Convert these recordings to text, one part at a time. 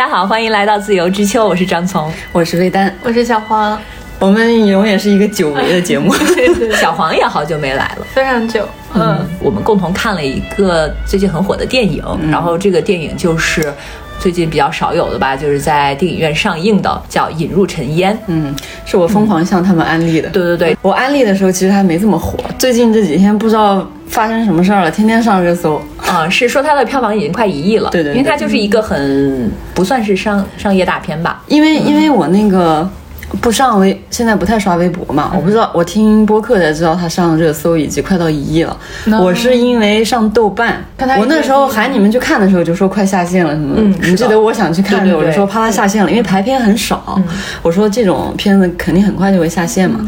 大家好，欢迎来到自由之秋，我是张聪，我是魏丹，我是小黄，我们永远是一个久违的节目。小黄也好久没来了，非常久。嗯，我们共同看了一个最近很火的电影，然后这个电影就是最近比较少有的吧，就是在电影院上映的，叫《引入尘烟》。嗯，是我疯狂向他们安利的。对对对，我安利的时候其实还没这么火，最近这几天不知道发生什么事儿了，天天上热搜。啊、是说它的票房已经快一亿了。对对对因为它就是一个很不算是商商业大片吧。因为因为我那个不上微，现在不太刷微博嘛，我不知道，我听播客才知道他上热搜已经快到一亿了。我是因为上豆瓣我那时候喊你们去看的时候就说快下线了什么，的你记得我想去看的时候，我就说怕它下线了，因为排片很少，我说这种片子肯定很快就会下线嘛。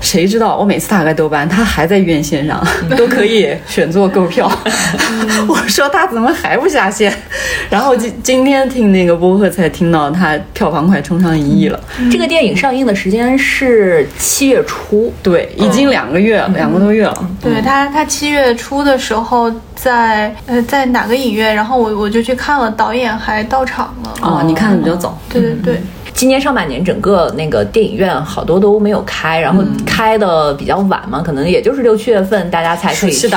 谁知道我每次打开豆瓣，它还在院线上，都可以选座购票。我说它怎么还不下线？然后今今天听那个播客才听到它票房快冲上一亿了。这个电影上映的时间是七月初，对，已经两个月，两个多月了。对他，他七月初的时候在呃在哪个影院，然后我我就去看了，导演还到场了。哦，你看的比较早。对对对，今年上半年整个那个电影院好多都没有开，然后开的比较晚嘛，可能也就是六七月份大家才可以去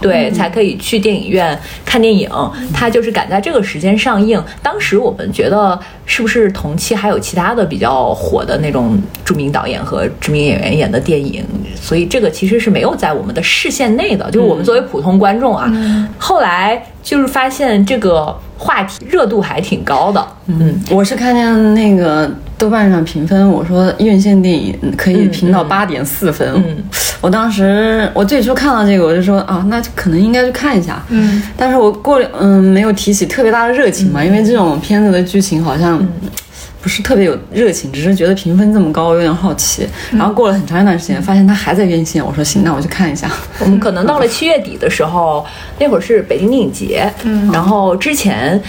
对，才可以去电影院看电影。它就是赶在这个时间上映。当时我们觉得是不是同期还有其他的比较火的那种著名导演和知名演员演的电影，所以这个其实是没有在我们的视线内的，就是我们作为普通观众啊。后来就是发现这个话题热度还挺高的，嗯我是看见那个豆瓣上评分，我说院线电影可以评到八点四分。嗯我当时我最初看到这个，我就说啊，那可能应该去看一下。嗯，但是我过了嗯没有提起特别大的热情嘛，因为这种片子的剧情好像。不是特别有热情，只是觉得评分这么高，有点好奇。然后过了很长一段时间，发现它还在院线，我说行，那我去看一下。我们可能到了七月底的时候，那会儿是北京电影节，嗯，然后之前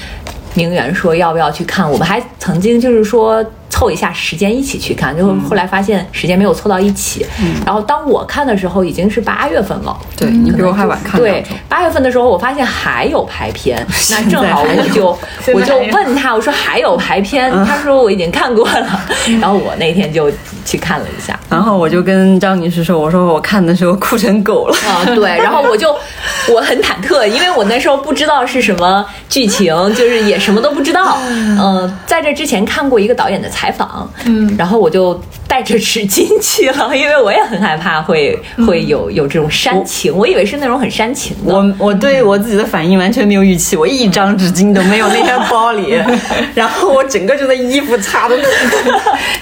名媛说要不要去看，我们还曾经就是说凑一下时间一起去看，就后来发现时间没有凑到一起。然后当我看的时候已经是八月份了，对你比我还晚看对周，八月份的时候我发现还有排片，那正好我就 我就问他，我说还有排片，他说我已经看过了，然后我那天就去看了一下。然后我就跟张女士说：“我说我看的时候哭成狗了。啊，对，然后我就我很忐忑，因为我那时候不知道是什么剧情，就是也什么都不知道。嗯、在这之前看过一个导演的采访，嗯，然后我就带着纸巾去了，因为我也很害怕会会有有这种煽情，我以为是那种很煽情的。我我对我自己的反应完全没有预期，我一张纸巾都没有那天包里，然后我整个就在衣服擦的那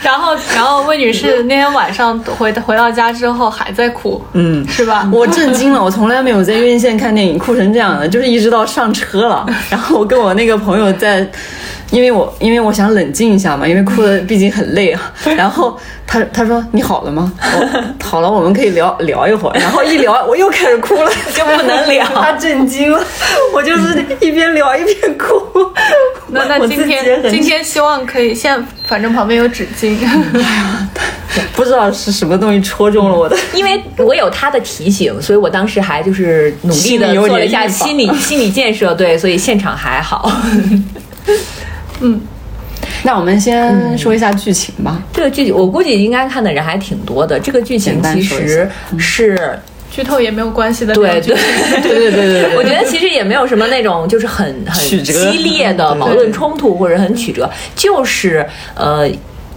然后然后魏女士那天晚上回回到家之后还在哭，嗯。是吧？我震惊了，我从来没有在院线看电影哭成这样的，就是一直到上车了，然后我跟我那个朋友在，因为我因为我想冷静一下嘛，因为哭的 毕竟很累啊，然后他他说你好了吗？我 好了，我们可以聊聊一会儿，然后一聊我又开始哭了，就不能聊 他震惊了，我就是一边聊一边哭。那那今天今天希望可以，现在反正旁边有纸巾，不知道是什么东西戳中了我的。因为我有他的提醒，所以我当时还就是努力的有做了一下心理心理建设，对，所以现场还好。那我们先说一下剧情吧。这个剧情我估计应该看的人还挺多的。这个剧情其实是，剧透也没有关系的。对对对对对，我觉得其实也没有什么那种就是很很激烈的矛盾冲突或者很曲折，就是呃。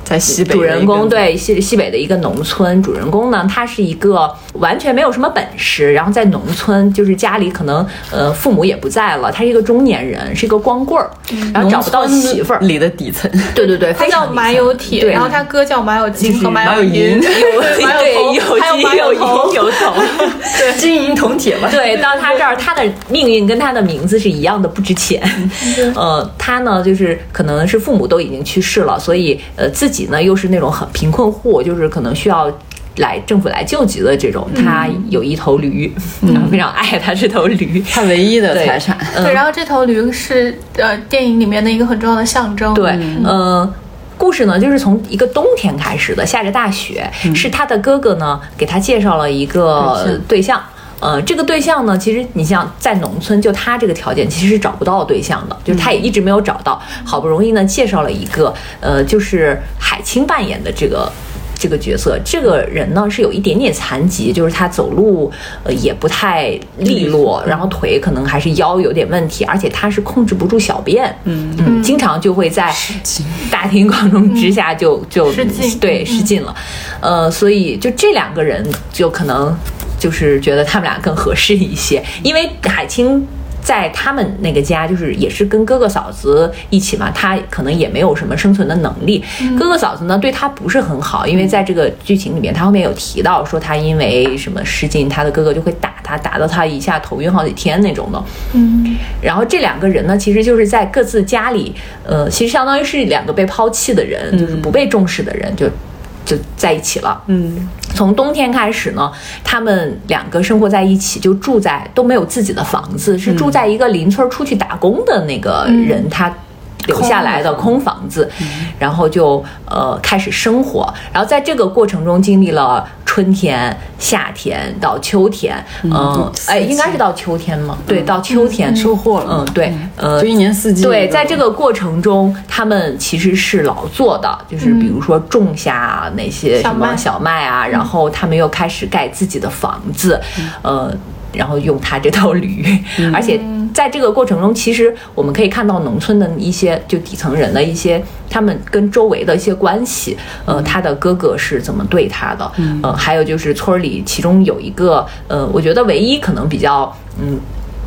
在西北主人公对西西北的一个农村，主人公呢，他是一个完全没有什么本事，然后在农村就是家里可能呃父母也不在了，他是一个中年人，是一个光棍儿，然后找不到媳妇儿，里的底层。对对对，他叫马有铁，然后他哥叫马有金和 马有有银，有头，还有马有头银有头，金银铜铁嘛。对，到他这儿，他的命运跟他的名字是一样的不值钱。呃，他呢，就是可能是父母都已经去世了，所以呃，自己呢又是那种很贫困户，就是可能需要。来政府来救济的这种，他有一头驴，非常爱他这头驴。他唯一的财产。嗯对，然后这头驴是呃电影里面的一个很重要的象征。对，嗯、故事呢就是从一个冬天开始的，下着大雪，是他的哥哥呢给他介绍了一个对象。呃，这个对象呢，其实你像在农村，就他这个条件其实是找不到对象的，就是他也一直没有找到，好不容易呢介绍了一个，呃，就是海清扮演的这个。这个角色，这个人呢是有一点点残疾，就是他走路呃也不太利落，然后腿可能还是腰有点问题，而且他是控制不住小便，嗯。嗯，经常就会在 大庭广众之下就就失对失禁了，呃，所以就这两个人就可能就是觉得他们俩更合适一些，因为海清。在他们那个家，就是也是跟哥哥嫂子一起嘛，他可能也没有什么生存的能力。哥哥嫂子呢，对他不是很好，因为在这个剧情里面，他后面有提到说他因为什么失禁，他的哥哥就会打他，打到他一下头晕好几天那种的。嗯，然后这两个人呢，其实就是在各自家里，呃，其实相当于是两个被抛弃的人，就是不被重视的人，就就在一起了。嗯，从冬天开始呢，他们两个生活在一起，就住在都没有自己的房子，是住在一个邻村出去打工的那个人他留下来的空房子，然后就呃开始生活，然后在这个过程中经历了春天、夏天到秋天，嗯，哎，应该是到秋天嘛？对，到秋天收获了嗯，对，呃就，一年四季。对，在这个过程中，他们其实是劳作的，就是比如说种下那些什么小麦小麦啊，然后他们又开始盖自己的房子，呃，然后用他这头驴，而且在这个过程中，其实我们可以看到农村的一些就底层人的一些他们跟周围的一些关系，呃，他的哥哥是怎么对他的，呃，还有就是村儿里其中有一个，呃，我觉得唯一可能比较嗯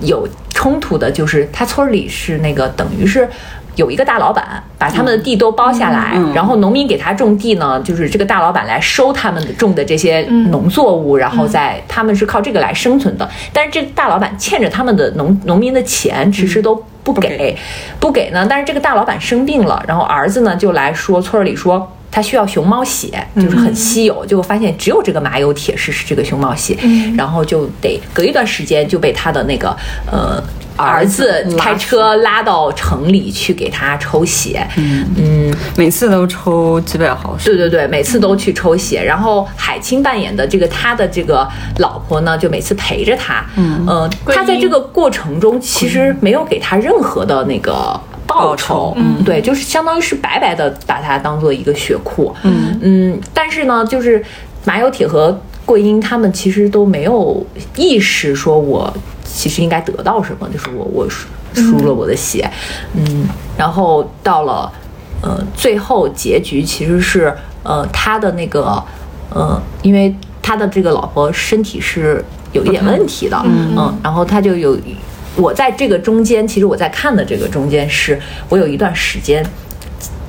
有冲突的就是他村儿里是那个等于是。有一个大老板把他们的地都包下来，然后农民给他种地呢，就是这个大老板来收他们种的这些农作物，然后在他们是靠这个来生存的。但是这个大老板欠着他们的农农民的钱，迟迟都不给，给不给呢。但是这个大老板生病了，然后儿子呢就来说村儿里说。他需要熊猫血，就是很稀有，结果发现只有这个马有铁是是这个熊猫血，然后就得隔一段时间就被他的那个呃儿子开车拉到城里去给他抽血，嗯。每次都抽几百毫升。对对对，每次都去抽血，然后海清扮演的这个他的这个老婆呢，就每次陪着他，嗯。呃，他在这个过程中其实没有给他任何的那个。报酬，嗯，对，就是相当于是白白的把它当做一个血库，嗯。嗯，但是呢，就是马有铁和桂英他们其实都没有意识说，我其实应该得到什么，就是我我输输了我的血，嗯，然后到了呃最后结局其实是呃他的那个呃，因为他的这个老婆身体是有一点问题的，嗯然后他就有。我在这个中间，其实我在看的这个中间是，我有一段时间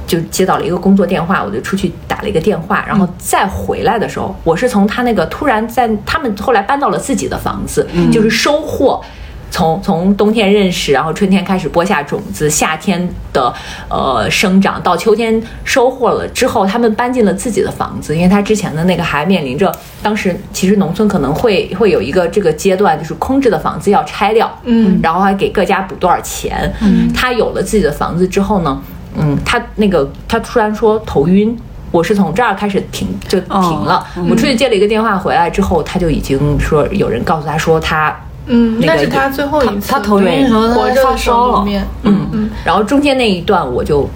就接到了一个工作电话，我就出去打了一个电话，然后再回来的时候，我是从他那个突然在他们后来搬到了自己的房子，就是收获。从从冬天认识，然后春天开始播下种子，夏天的呃生长，到秋天收获了之后，他们搬进了自己的房子，因为他之前的那个还面临着，当时其实农村可能会会有一个这个阶段，就是空置的房子要拆掉，嗯然后还给各家补多少钱。嗯，他有了自己的房子之后呢，嗯，他那个他突然说头晕。我是从这儿开始停就停了，我出去接了一个电话回来之后，他就已经说有人告诉他说他嗯，那是他最后一次他头晕的时候他发烧了面，嗯嗯，然后中间那一段我就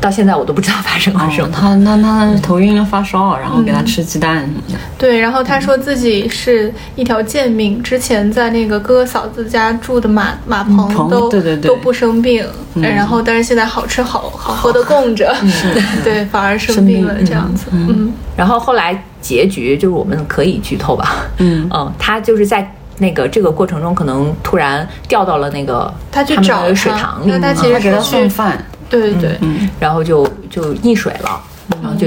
到现在我都不知道发生了什哦么。他他他头晕发烧，然后给他吃鸡蛋什么的。对，然后他说自己是一条贱命，之前在那个哥哥嫂子家住的马马棚棚都对对对都不生病，然后但是现在好吃好好喝的供着，对，反而生病了这样子，嗯然后后来结局就是我们可以剧透吧，嗯嗯，他就是在那个这个过程中可能突然掉到了那个他去们找他的水塘里因为他其实给他送饭，对对对，然后就就溺水了，然后就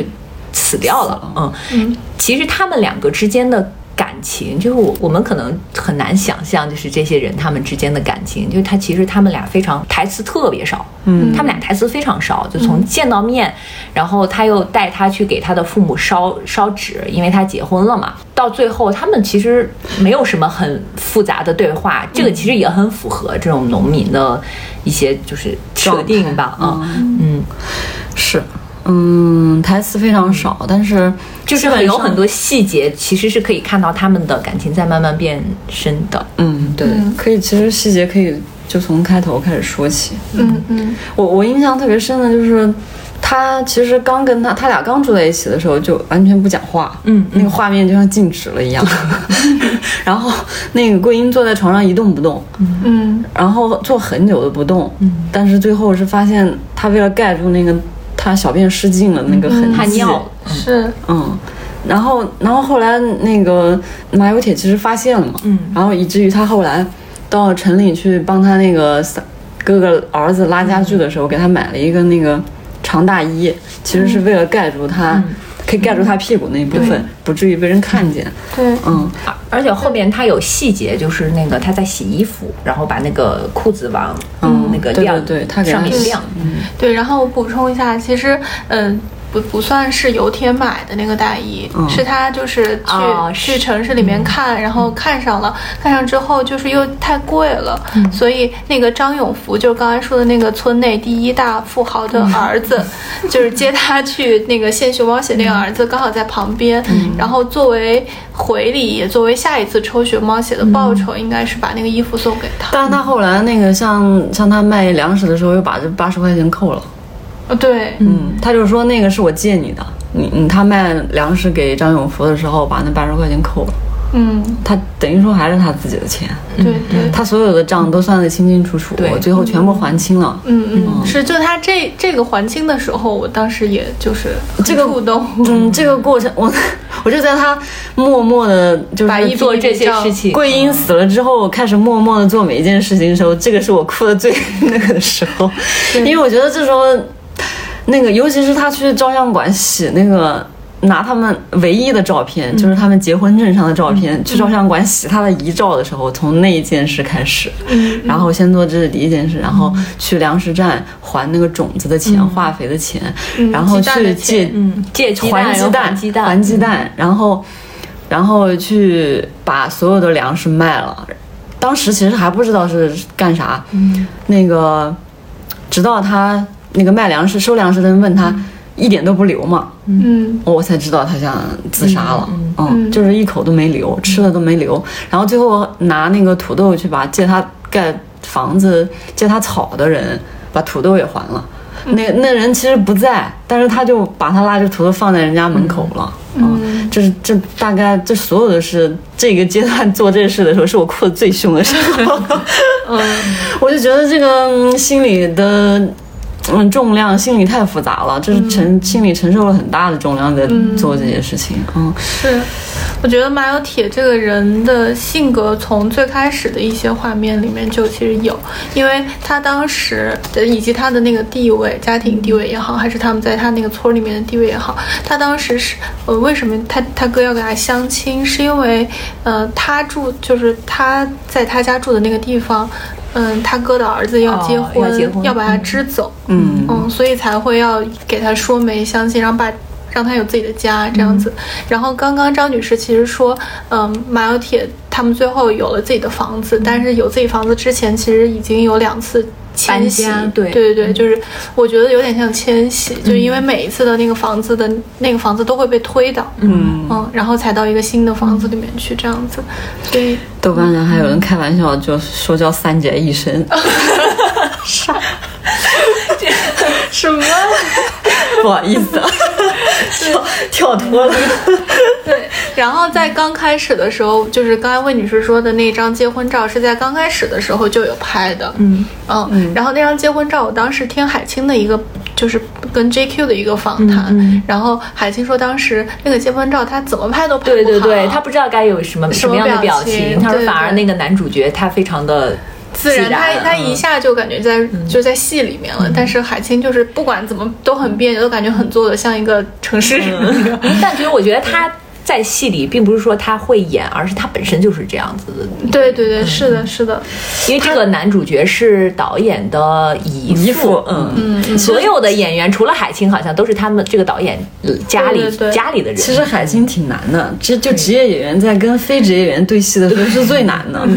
死掉了。嗯嗯。其实他们两个之间的感情，就是我我们可能很难想象，就是这些人他们之间的感情，就是他其实他们俩非常台词特别少，嗯。他们俩台词非常少，就从见到面，然后他又带他去给他的父母烧烧纸，因为他结婚了嘛。到最后，他们其实没有什么很复杂的对话，这个其实也很符合这种农民的一些就是设定吧，啊，嗯。是，嗯，台词非常少，但是就是有很多细节，其实是可以看到他们的感情在慢慢变深的。嗯，对，可以，其实细节可以就从开头开始说起。嗯嗯我我印象特别深的就是，他其实刚跟他他俩刚住在一起的时候就完全不讲话，嗯那个画面就像静止了一样。然后那个桂英坐在床上一动不动，嗯。然后坐很久都不动，嗯。但是最后是发现他为了盖住那个他小便失禁了那个痕迹，他尿，是。嗯，然后然后后来那个马有铁其实发现了嘛，嗯。然后以至于他后来到城里去帮他那个三哥哥儿子拉家具的时候，给他买了一个那个长大衣，其实是为了盖住他，可以盖住他屁股那一部分，不至于被人看见。对，嗯，而而且后面他有细节，就是那个他在洗衣服，然后把那个裤子往嗯那个晾对对他给他洗上面晾。对，然后我补充一下，其实，嗯。不不算是油田买的那个大衣，嗯。是他就是去、哦去城市里面看，然后看上了，看上之后就是又太贵了，所以那个张永福就是刚才说的那个村内第一大富豪的儿子，就是接他去那个献熊猫血那个儿子刚好在旁边，然后作为回礼，也作为下一次抽熊猫血的报酬，应该是把那个衣服送给他。但是他后来那个像像他卖粮食的时候，又把这八十块钱扣了。哦，对，嗯，他就说那个是我借你的，你你他卖粮食给张永福的时候，把那八十块钱扣了。嗯，他等于说还是他自己的钱，对对。他所有的账都算得清清楚楚，我最后全部还清了。嗯嗯，是，就他这这个还清的时候，我当时也就是这个触动。嗯，这个过程我 我就在他默默的，就是做这些事情。桂英死了之后，开始默默的做每一件事情的时候，这个是我哭的最那个的时候，因为我觉得这时候，那个尤其是他去照相馆洗那个。拿他们唯一的照片，就是他们结婚证上的照片，去照相馆洗他的遗照的时候，从那一件事开始，然后先做这是第一件事，然后去粮食站还那个种子的钱、化肥的钱，然后去借借还鸡蛋，还鸡蛋，还鸡蛋，然后，然后去把所有的粮食卖了。当时其实还不知道是干啥，嗯。那个直到他那个卖粮食、收粮食的人问他。一点都不留嘛，嗯我才知道他想自杀了，嗯嗯，就是一口都没留，吃的都没留，然后最后拿那个土豆去把借他盖房子、借他草的人把土豆也还了。那那人其实不在，但是他就把他拉着土豆放在人家门口了。嗯，这是这大概这所有的事，这个阶段做这事的时候，是我哭的最凶的时候。嗯，我就觉得这个嗯心里的。嗯，重量心理太复杂了，就是承、心里承受了很大的重量在做这些事情。嗯，是，我觉得马有铁这个人的性格，从最开始的一些画面里面就其实有，因为他当时的以及他的那个地位，家庭地位也好，还是他们在他那个村里面的地位也好，他当时是呃，为什么他他哥要给他相亲，是因为呃，他住就是他在他家住的那个地方。嗯，他哥的儿子要结哦婚，要结婚把他支走，嗯嗯，所以才会要给他说媒相亲，然后把让他有自己的家这样子。然后刚刚张女士其实说，嗯，马有铁他们最后有了自己的房子，但是有自己房子之前，其实已经有两次。迁徙，对。对对对，就是我觉得有点像迁徙，就是因为每一次的那个房子的那个房子都会被推倒，嗯。嗯，然后才到一个新的房子里面去这样子，所以豆瓣上还有人开玩笑，就说叫三宅一生，什么？不好意思啊，跳跳脱了。对，然后在刚开始的时候，就是刚才魏女士说的那张结婚照，是在刚开始的时候就有拍的。嗯嗯，然后那张结婚照，我当时听海清的一个，就是跟 JQ 的一个访谈，嗯然后海清说当时那个结婚照她怎么拍都拍不好，对对对，他不知道该有什么什么么样的表表情，他说反而那个男主角他非常的自然，他他嗯。一下就感觉在、就在戏里面了，但是海清就是不管怎么都很别扭，都感觉很做的像一个城市人。但其实我觉得他在戏里并不是说他会演，而是他本身就是这样子的。对对对，是的，是的，因为这个男主角是导演的姨姨父嗯。嗯，所有的演员除了海清，好像都是他们这个导演呃家里对对对家里的人。其实海清挺难的，这就职业演员在跟非职业演员对戏的时候是最难的。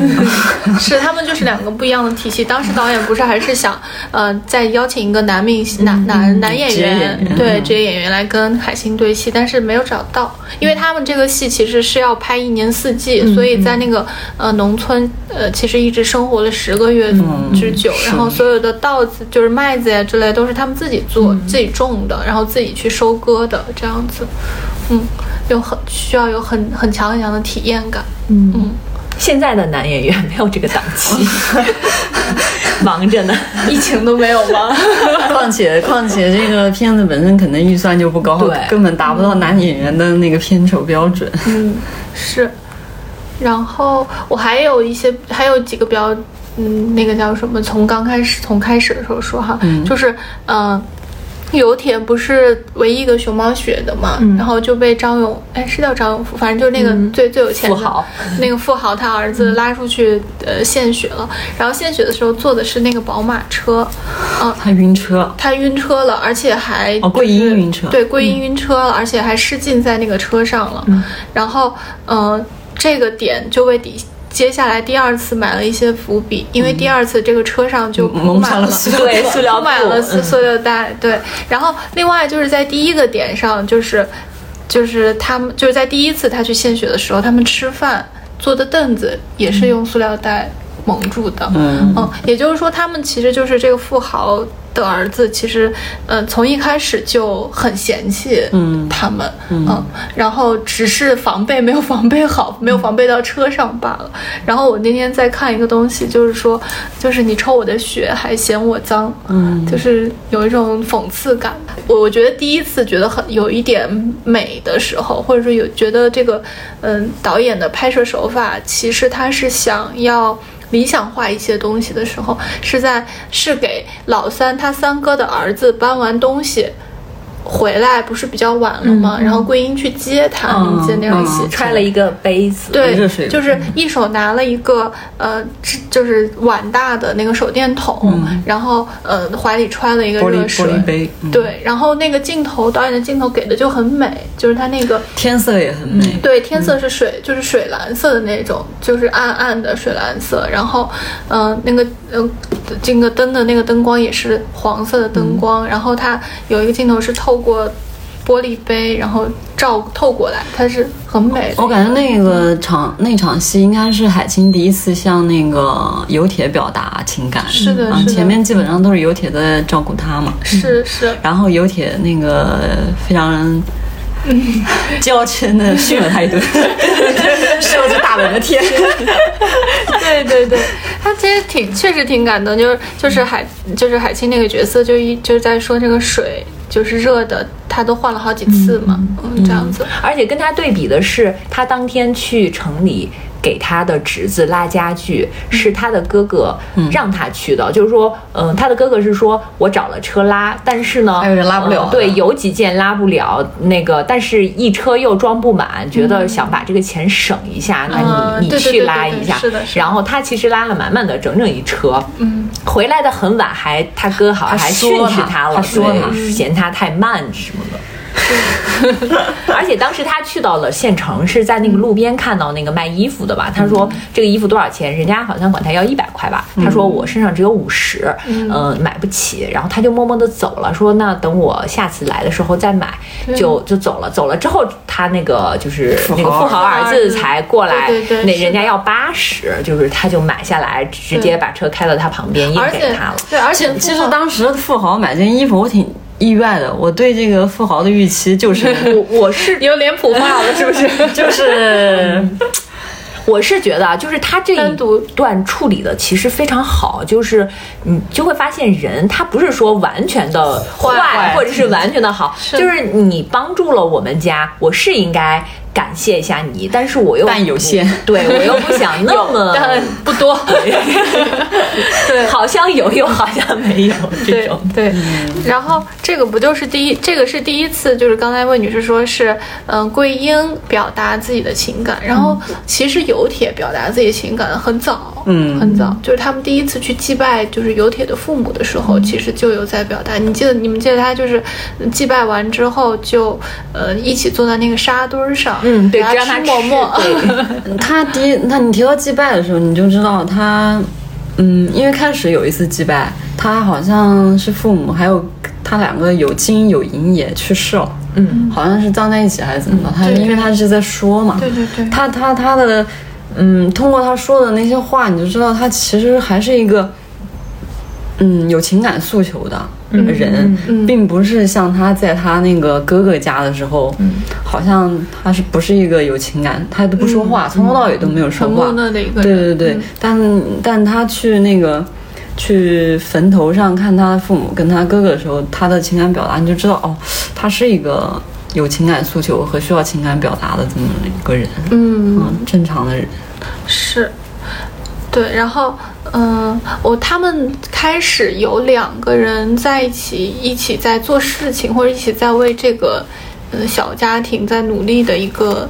是他们就是两个不一样的体系。当时导演不是还是想，呃，再邀请一个男明星、男男男演职业演员，对职业演员来跟海清对戏，但是没有找到，因为他们这个戏其实是要拍一年四季，所以在那个呃农村，呃，其实一直生活了十个月之久，然后所有的稻子就是麦子呀之类都是他们自己做、自己种的，然后自己去收割的这样子，嗯，有很需要有很很强很强的体验感，嗯。现在的男演员没有这个档期，忙着呢。疫情都没有吗？况且况且这个片子本身可能预算就不高，对根本达不到男演员的那个片酬标准。嗯，是。然后我还有一些，还有几个比较，嗯，那个叫什么？从刚开始，从开始的时候说哈，就是，嗯、油田不是唯一一个熊猫血的嘛，然后就被张勇，哎，是叫张永福，反正就是那个最、最有钱的富豪，那个富豪他儿子拉出去呃献血了，然后献血的时候坐的是那个宝马车，嗯、他晕车，他晕车了，而且还哦桂英晕车。对，桂英晕车了，而且还失禁在那个车上了。然后，嗯、这个点就为底接下来第二次买了一些伏笔，因为第二次这个车上就蒙上了满了塑料对塑料铺满了塑塑料袋，对。然后另外就是在第一个点上，就是就是他们就是在第一次他去献血的时候，他们吃饭坐的凳子也是用塑料袋蒙住的。嗯也就是说，他们其实就是这个富豪的儿子，其实，呃，从一开始就很嫌弃嗯他们，嗯然后只是防备没有防备好，没有防备到车上罢了。然后我那天在看一个东西，就是说，就是你抽我的血还嫌我脏，嗯就是有一种讽刺感。我我觉得第一次觉得很有一点美的时候，或者说有觉得这个嗯导演的拍摄手法，其实他是想要。理想化一些东西的时候，是在是给老三他三哥的儿子搬完东西回来，不是比较晚了吗？然后桂英去接他，嗯你记得那场戏？嗯揣了一个杯子，对，就是一手拿了一个呃，就是碗大的那个手电筒，然后呃怀里揣了一个玻璃玻热水璃杯，嗯，对，然后那个镜头导演的镜头给的就很美，就是他那个天色也很美。对，天色是水，就是水蓝色的那种，就是暗暗的水蓝色。然后，嗯、那个呃，这个灯的那个灯光也是黄色的灯光。然后它有一个镜头是透过玻璃杯，然后照透过来，它是很美的。我感觉那个场那场戏应该是海清第一次向那个油铁表达情感，啊，是的是的前面基本上都是油铁在照顾他嘛，是是，然后油铁那个非常 娇嗔的训了他一顿，受着大冷的天。对对对，他其实挺确实挺感动，就是就是海就是海清那个角色，就一就是在说这个水就是热的，他都换了好几次嘛，嗯，这样子。而且跟他对比的是，他当天去城里给他的侄子拉家具，是他的哥哥让他去的。就是说，嗯、他的哥哥是说我找了车拉，但是呢，还有人拉不了呃对，有几件拉不了，那个但是一车又装不满，觉得想把这个钱省一下，那你你去拉一下。是的是的。然后他其实拉了满满的整整一车，嗯，回来的很晚，还他哥好像还还训斥他了，还说嫌他太慢什么的。而且当时他去到了县城，是在那个路边看到那个卖衣服的吧？他说这个衣服多少钱？人家好像管他要一百块吧。他说我身上只有五十，嗯，买不起。然后他就默默的走了，说那等我下次来的时候再买，就就走了。走了之后，他那个就是那个富豪儿子才过来那人家要八十，就是他就买下来，直接把车开到他旁边，硬给他了。对，而且其实当时富豪买件衣服，我挺意外的。我对这个富豪的预期就是我我是 有脸谱化了，是不是？就是我是觉得啊，就是他这一段处理的其实非常好，就是你就会发现人他不是说完全的坏，或者是完全的好，就是你帮助了我们家，我是应该。感谢一下你，但是我又但有限，对我又不想那么，但不多。对，好像有又好像没有这种。对，然后这个不就是第一，这个是第一次，就是刚才魏女士说是，嗯，桂英表达自己的情感，然后其实有铁表达自己情感很早，嗯。很早，就是他们第一次去祭拜就是有铁的父母的时候，其实就有在表达。你记得你们记得他就是祭拜完之后就呃一起坐在那个沙堆儿上，嗯，对，让他吃馍馍，他第一，那你提到祭拜的时候，你就知道他，嗯，因为开始有一次祭拜，他好像是父母还有他两个有金有银也去世了，嗯，好像是葬在一起还是怎么着？他对因为他是在说嘛，对对对。他他他的，嗯，通过他说的那些话，你就知道他其实还是一个，嗯，有情感诉求的人，嗯并不是像他在他那个哥哥家的时候，好像他是不是一个有情感，他都不说话，从头到尾都没有说话。很木，讷的一个对人。对。对，但但他去那个去坟头上看他父母跟他哥哥的时候，他的情感表达，你就知道哦，他是一个有情感诉求和需要情感表达的这么一个人，嗯，嗯，正常的人。是，对，然后，嗯，我他们开始有两个人在一起，一起在做事情，或者一起在为这个，嗯，小家庭在努力的一个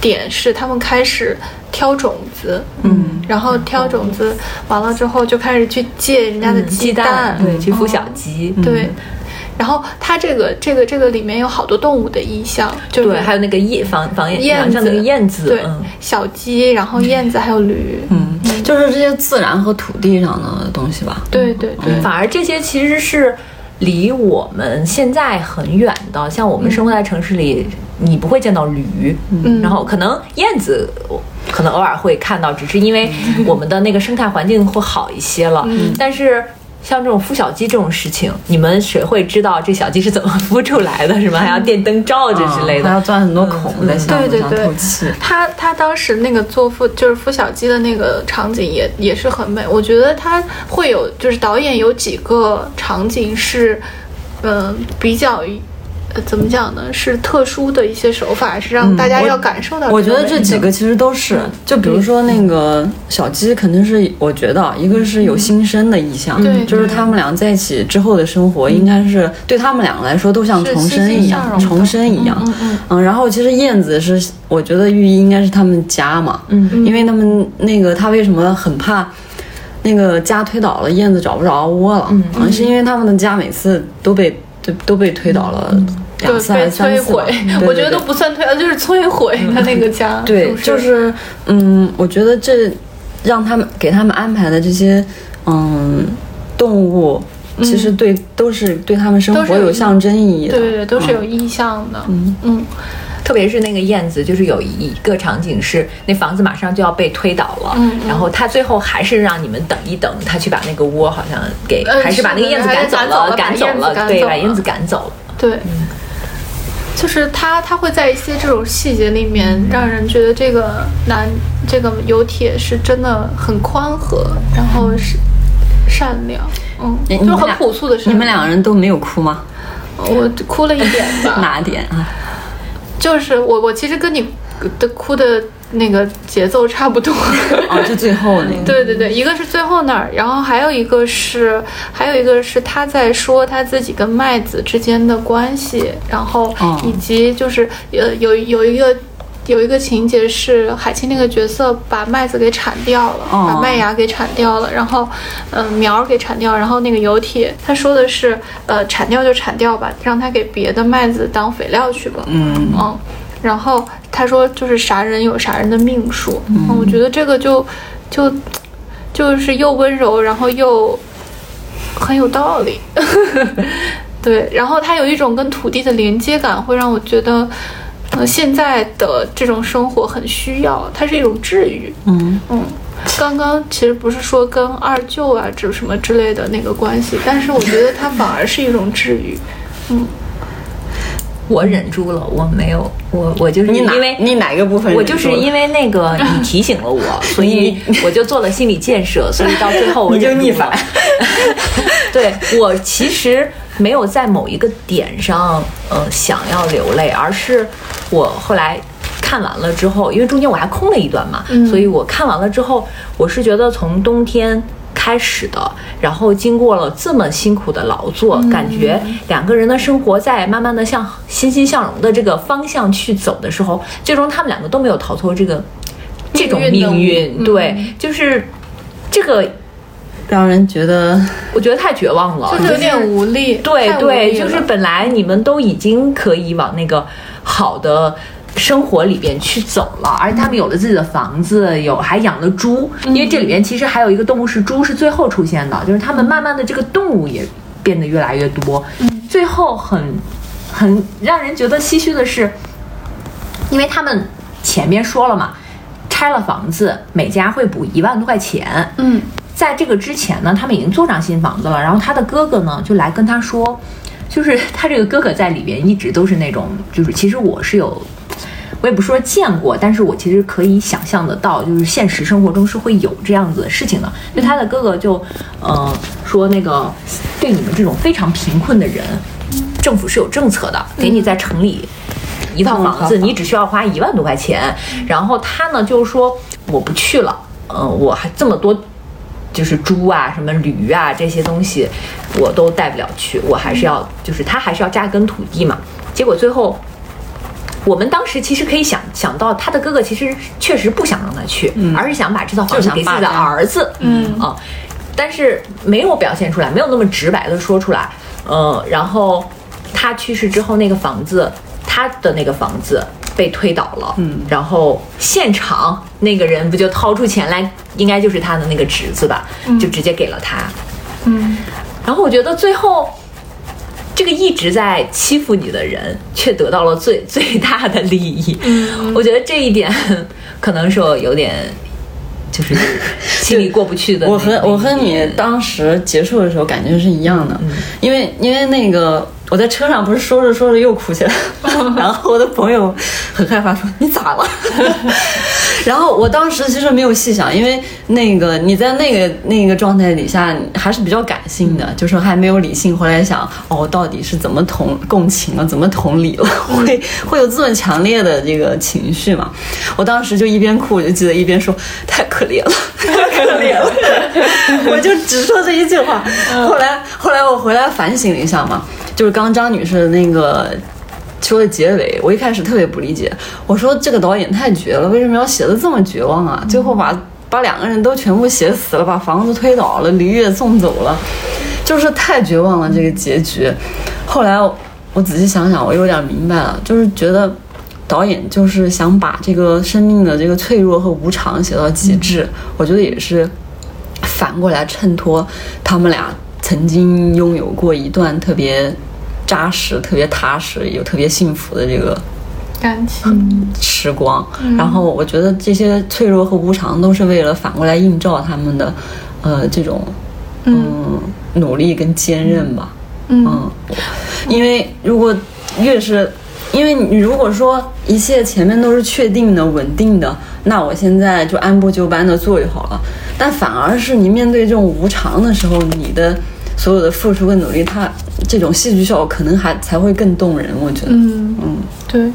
点是，他们开始挑种子，嗯，然后挑种子完了之后，就开始去借人家的嗯鸡蛋，对，去孵小嗯鸡，对。然后它这个这个这个里面有好多动物的意象，就是对，还有那个燕房房燕檐上那个子燕子，对嗯，小鸡，然后燕子还有驴，嗯，就是这些自然和土地上的东西吧。对对对，反而这些其实是离我们现在很远的，像我们生活在城市里，你不会见到驴，嗯。然后可能燕子。可能偶尔会看到，只是因为我们的那个生态环境会好一些了。嗯。但是像这种孵小鸡这种事情，你们谁会知道这小鸡是怎么 孵出来的？是吗？还要电灯照着之类的还要。钻很多孔对对对透气。他他当时那个做孵就是孵小鸡的那个场景也也是很美，我觉得他会有就是导演有几个场景是，嗯、比较。呃，怎么讲呢？是特殊的一些手法，是让大家要感受到、我觉得这几个其实都是，就比如说那个小鸡，肯定是我觉得一个是有新生的意向，对就是他们俩在一起之后的生活，应该是对他们两个来说都像重生一样，重生一样。嗯嗯然后其实燕子是，我觉得寓意应该是他们家嘛，嗯因为他们那个他为什么很怕那个家推倒了，燕子找不着窝了，嗯，是因为他们的家每次都被都都被推倒了两对，次还被摧是三次吧，毁，我觉得都不算摧，呃就是摧毁他那个家。对，是是就是嗯，我觉得这让他们给他们安排的这些嗯动物，其实对、都是对他们生活有象征意义的。对对对，都是有意向的。嗯嗯特别是那个燕子，就是有一个场景是那房子马上就要被推倒了，嗯嗯然后他最后还是让你们等一等，他去把那个窝好像给，嗯还是把那个燕子赶走了赶走了，对，把燕子赶走了。对，就是他他会在一些这种细节里面，让人觉得这个男这个有铁是真的很宽和，然后是善良，嗯，就很你你们俩朴素的。你们两个人都没有哭吗？我哭了一点吧，哪点啊？就是我我其实跟你的哭的那个节奏差不多。哦，就最后那个。对对对，一个是最后那儿，然后还有一个是，还有一个是他在说他自己跟麦子之间的关系，然后哦以及就是呃有有一个有一个情节是海清那个角色把麦子给铲掉了，哦。把麦芽给铲掉了，然后嗯、呃苗儿给铲掉，然后那个油铁他说的是呃铲掉就铲掉吧，让他给别的麦子当肥料去吧，嗯。嗯，然后他说就是啥人有啥人的命数，嗯，我觉得这个就就就是又温柔，然后又很有道理，对，然后它有一种跟土地的连接感，会让我觉得。呃，现在的这种生活很需要，它是一种治愈。嗯嗯，刚刚其实不是说跟二舅啊，这什么之类的那个关系，但是我觉得它反而是一种治愈。嗯我忍住了，我没有，我我就是你哪因为你哪个部分我忍住了？就是因为那个你提醒了我，所以我就做了心理建设，所以到最后我就逆反。对我其实没有在某一个点上，呃，想要流泪，而是我后来看完了之后，因为中间我还空了一段嘛，嗯所以我看完了之后，我是觉得从冬天。开始的，然后经过了这么辛苦的劳作，嗯感觉两个人的生活在慢慢的向欣欣向荣的这个方向去走的时候，最终他们两个都没有逃脱这个这种命运对，就是这个，让人觉得我觉得太绝望了，就是有点无力。对对，就是本来你们都已经可以往那个好的生活里边去走了，而且他们有了自己的房子，有还养了猪，因为这里边其实还有一个动物是猪，是最后出现的，就是他们慢慢的这个动物也变得越来越多，最后很很让人觉得唏嘘的是，因为他们前面说了嘛。拆了房子，每家会补一万多块钱。嗯，在这个之前呢，他们已经租上新房子了。然后他的哥哥呢，就来跟他说，就是他这个哥哥在里边一直都是那种，就是其实我是有，我也不说见过，但是我其实可以想象得到，就是现实生活中是会有这样子的事情的。就他的哥哥就，呃，说那个对你们这种非常贫困的人，政府是有政策的，给你在城里。一套房子，你只需要花一万多块钱。然后他呢，就是说我不去了，嗯、我还这么多，就是猪啊、什么驴啊这些东西，我都带不了去，我还是要，就是他还是要扎根土地嘛。结果最后，我们当时其实可以想想到，他的哥哥其实确实不想让他去，而是想把这套房子给自己的儿子，嗯。啊，但是没有表现出来，没有那么直白的说出来，呃，然后他去世之后，那个房子，他的那个房子被推倒了，嗯，然后现场那个人不就掏出钱来，应该就是他的那个侄子吧，就直接给了他，嗯，然后我觉得最后。这个一直在欺负你的人，却得到了最最大的利益。嗯，我觉得这一点可能是我有点，就是心里过不去的。我和我和你当时结束的时候感觉是一样的，因为因为那个我在车上不是说着说着又哭起来，然后我的朋友很害怕说你咋了？然后我当时其实没有细想，因为那个你在那个那个状态底下还是比较感性的，就是还没有理性。回来想，哦，到底是怎么同共情了，怎么同理了，会会有这么强烈的这个情绪嘛？我当时就一边哭，我就记得一边说太可怜了，太可怜了，我就只说这一句话。后来后来我回来反省了一下嘛，就是刚刚张女士的那个。说的结尾，我一开始特别不理解，我说这个导演太绝了，为什么要写的这么绝望啊？最后把把两个人都全部写死了，把房子推倒了，驴也送走了，就是太绝望了这个结局。后来我仔细想想，我有点明白了，就是觉得导演就是想把这个生命的这个脆弱和无常写到极致，我觉得也是反过来衬托他们俩曾经拥有过一段特别扎实、特别踏实又特别幸福的这个感情，时光。然后我觉得这些脆弱和无常都是为了反过来映照他们的，呃，这种嗯。努力跟坚韧吧。嗯，因为如果越是，因为你如果说一切前面都是确定的、稳定的，那我现在就按部就班的做就好了。但反而是你面对这种无常的时候，你的所有的付出跟努力，它这种戏剧效果可能还才会更动人。我觉得，嗯嗯对。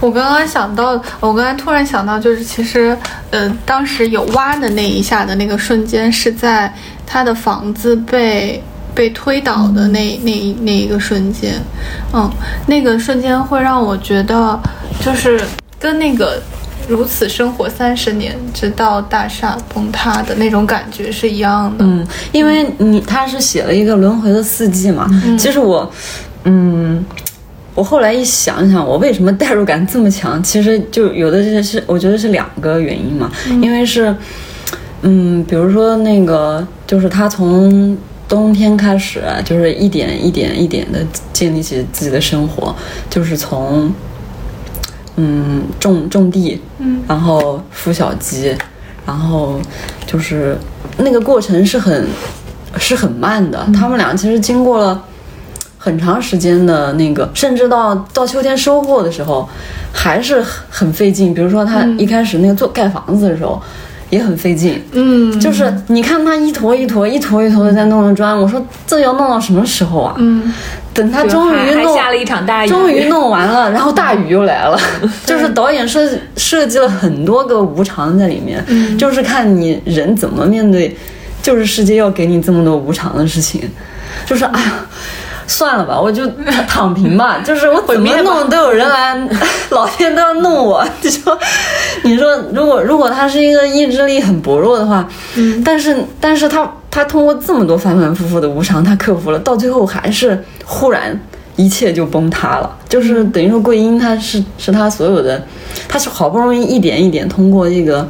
我刚刚想到，我刚才突然想到，就是其实，呃，当时有挖的那一下的那个瞬间，是在他的房子被被推倒的那那一那一个瞬间，嗯，那个瞬间会让我觉得，就是跟那个如此生活三十年，直到大厦崩塌的那种感觉是一样的。嗯，因为你他是写了一个轮回的四季嘛。其实我，嗯，我后来一想想，我为什么代入感这么强？其实就有的这些是我觉得是两个原因嘛，因为是，嗯，比如说那个就是他从。冬天开始，就是一点一点一点的建立起自己的生活，就是从，嗯，种种地，嗯，然后孵小鸡，然后就是那个过程是很是很慢的。他们俩其实经过了很长时间的那个，甚至到到秋天收获的时候，还是很很费劲。比如说他一开始那个做盖房子的时候。也很费劲，嗯，就是你看他一坨一坨、一坨一坨的在弄着砖，我说这要弄到什么时候啊？嗯，等他终于弄下了一场大雨，终于弄完了，然后大雨又来了，就是导演设设计了很多个无常在里面，就是看你人怎么面对，就是世界要给你这么多无常的事情，就是哎呀。算了吧，我就躺平吧。就是我怎么弄都有人来，老天都要弄我。你说，你说如果如果他是一个意志力很薄弱的话，嗯，但是但是他他通过这么多反反复复的无常，他克服了，到最后还是忽然一切就崩塌了。就是等于说桂英他是是他所有的，他是好不容易一点一点通过这个。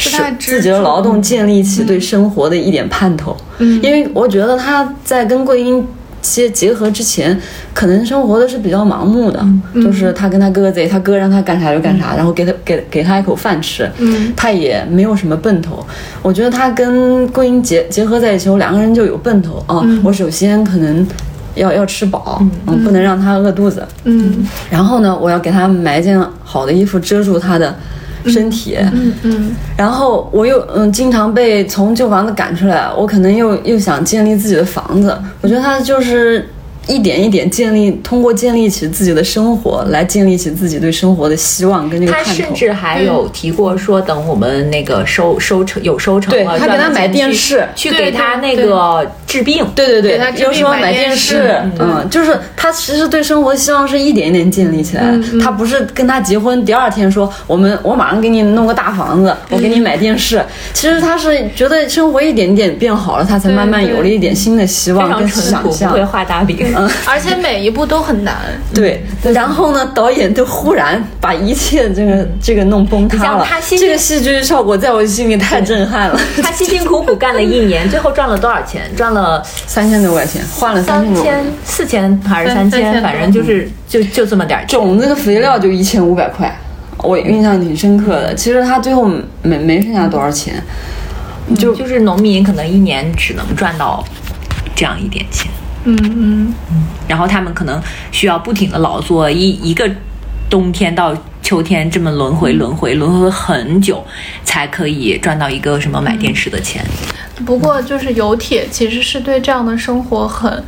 是他自己的劳动建立起对生活的一点盼头，嗯，因为我觉得他在跟桂英结结合之前，可能生活的是比较盲目的，就是他跟他哥哥贼，他哥让他干啥就干啥，然后给他给给他一口饭吃，嗯，他也没有什么奔头。我觉得他跟桂英结结合在一起后，两个人就有奔头啊。我首先可能要要吃饱，嗯，不能让他饿肚子，嗯。然后呢，我要给他买一件好的衣服遮住他的身体，嗯嗯然后我又嗯经常被从旧房子赶出来，我可能又又想建立自己的房子。我觉得他就是一点一点建立，通过建立起自己的生活来建立起自己对生活的希望跟这个他盼头。甚至还有提过说，等我们那个收收成有收成了，对他给他买电视去给他那个治病。对对对给他，治又说买买电电视视，嗯，就是他其实对生活的希望是一点一点建立起来的。他不是跟他结婚第二天说我们我马上给你弄个大房子，我给你买电视。其实他是觉得生活一点点变好了，他才慢慢有了一点新的希望跟常淳朴，不想象会。画大饼。而且每一步都很难。对，然后呢，导演就忽然把一切这个这个弄崩塌了他。这个戏剧效果在我心里太震撼了，他辛辛苦苦干了一年，最后赚了多少钱？赚了三千多块钱，换了三千四千还是三千？反正就是就就这么点儿。种子的肥料就一千五百块，我印象挺深刻的。其实他最后没没剩下多少钱，就就是农民可能一年只能赚到这样一点钱，嗯嗯然后他们可能需要不停的劳作，一一个冬天到秋天这么轮回轮回轮回很久，才可以赚到一个什么买电视的钱。不过就是有铁其实是对这样的生活很，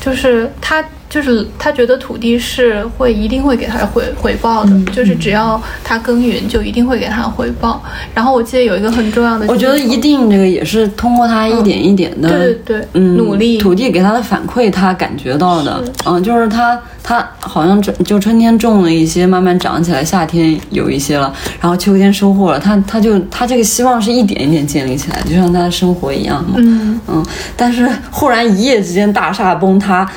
就是他就是他觉得土地是会一定会给他回回报的，就是只要他耕耘就一定会给他回报。然后我记得有一个很重要的，我觉得一定这个也是通过他一点一点的，对对对嗯，努力。土地给他的反馈，他感觉到的，嗯，就是他他好像春就春天种了一些，慢慢长起来，夏天有一些了，然后秋天收获了，他他就他这个希望是一点一点建立起来，就像他的生活一样嘛，嗯。嗯，但是忽然一夜之间大厦崩塌，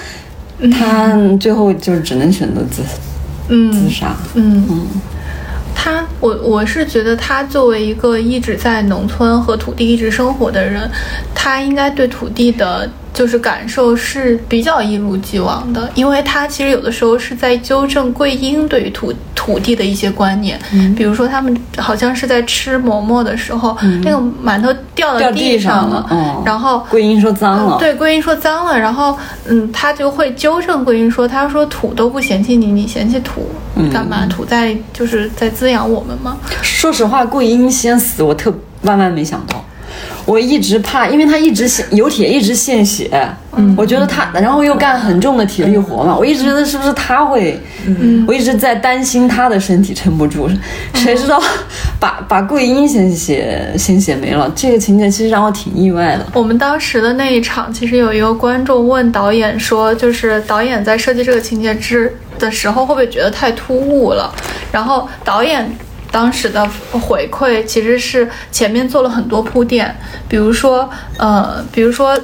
他最后就只能选择自嗯自杀嗯杀，嗯。他，我我是觉得他作为一个一直在农村和土地一直生活的人，他应该对土地的就是感受是比较一如既往的，因为他其实有的时候是在纠正桂英对于土土地的一些观念，比如说他们好像是在吃馍馍的时候，那个馒头掉到地上了，哦，然后桂英说脏了，对，桂英说脏了，然后嗯，他就会纠正桂英说，他说土都不嫌弃你，你嫌弃土干嘛？土在就是在滋养我们吗？说实话，桂英先死，我特万万没想到。我一直怕，因为他一直献有铁，一直献血。嗯，我觉得他，然后又干很重的体力活嘛，我一直觉得是不是他会，嗯，我一直在担心他的身体撑不住。谁知道把把桂英献血献血没了，这个情节其实让我挺意外的。我们当时的那一场，其实有一个观众问导演说，就是导演在设计这个情节之的时候，会不会觉得太突兀了？然后导演。当时的回馈其实是前面做了很多铺垫，比如说，呃，比如说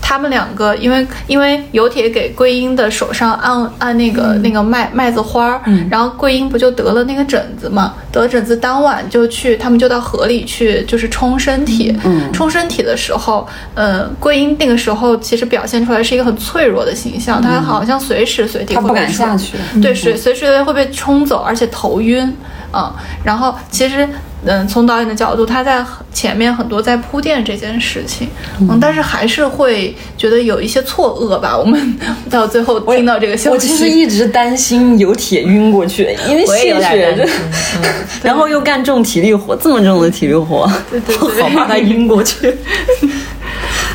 他们两个，因为因为有铁给桂英的手上按按那个、那个麦麦子花儿，然后桂英不就得了那个疹子嘛？得疹子当晚就去，他们就到河里去，就是冲身体。冲身体的时候，呃，桂英那个时候其实表现出来是一个很脆弱的形象，她好像随时随地不会被冲敢下去，对，随随时随地会被冲走，而且头晕，嗯，然后其实，嗯，从导演的角度，他在前面很多在铺垫这件事情，嗯，但是还是会觉得有一些错愕吧。我们 到最后听到这个消息我其实，一直担心有铁晕过去，因为我也有献血这点担心，嗯，然后又干重体力活，这么重的体力活，对对对 好怕他晕过去。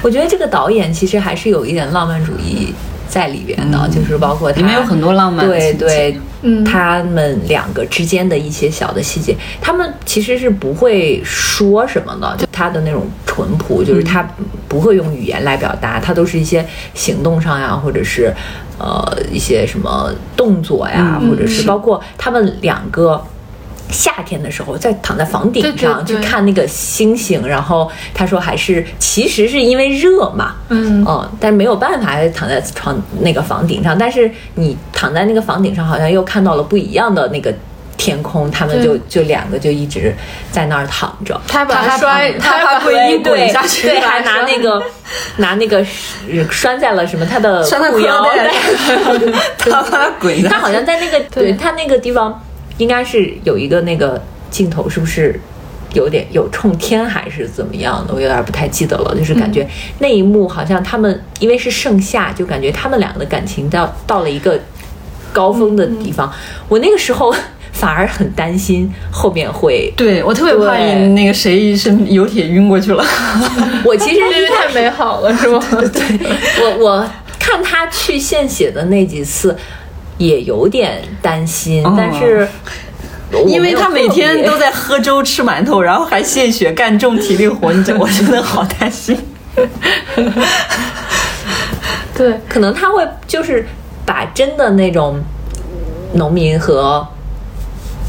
我觉得这个导演其实还是有一点浪漫主义在里边的，就是包括他里面有很多浪漫对对，嗯。他们两个之间的一些小的细节，他们其实是不会说什么的，就他的那种淳朴，就是他不会用语言来表达，他都是一些行动上呀，或者是呃一些什么动作呀，嗯或者是包括他们两个。夏天的时候，在躺在房顶上去看那个星星，然后他说还是其实是因为热嘛，嗯。嗯，但是没有办法躺在床那个房顶上，但是你躺在那个房顶上，好像又看到了不一样的那个天空，他们就就两个就一直在那儿躺着。他把他他摔，他把怕桂英对滚下去对，还拿那个拿那个呃拴在了什么他的拴在裤腰带带 他怕他滚他好像在那个对对。他那个地方应该是有一个那个镜头，是不是有点有冲天还是怎么样的？我有点不太记得了。就是感觉那一幕好像他们因为是盛夏，就感觉他们两个的感情到到了一个高峰的地方。我那个时候反而很担心后面会，对我特别怕你那个谁一身油铁晕过去了。我其实 因为太美好了，是吗？对我我看他去献血的那几次。也有点担心，哦但是因为他每天都在喝粥吃馒头，然后还献血干重体力活，你这 我真的好担心。对，可能他会就是把真的那种农民和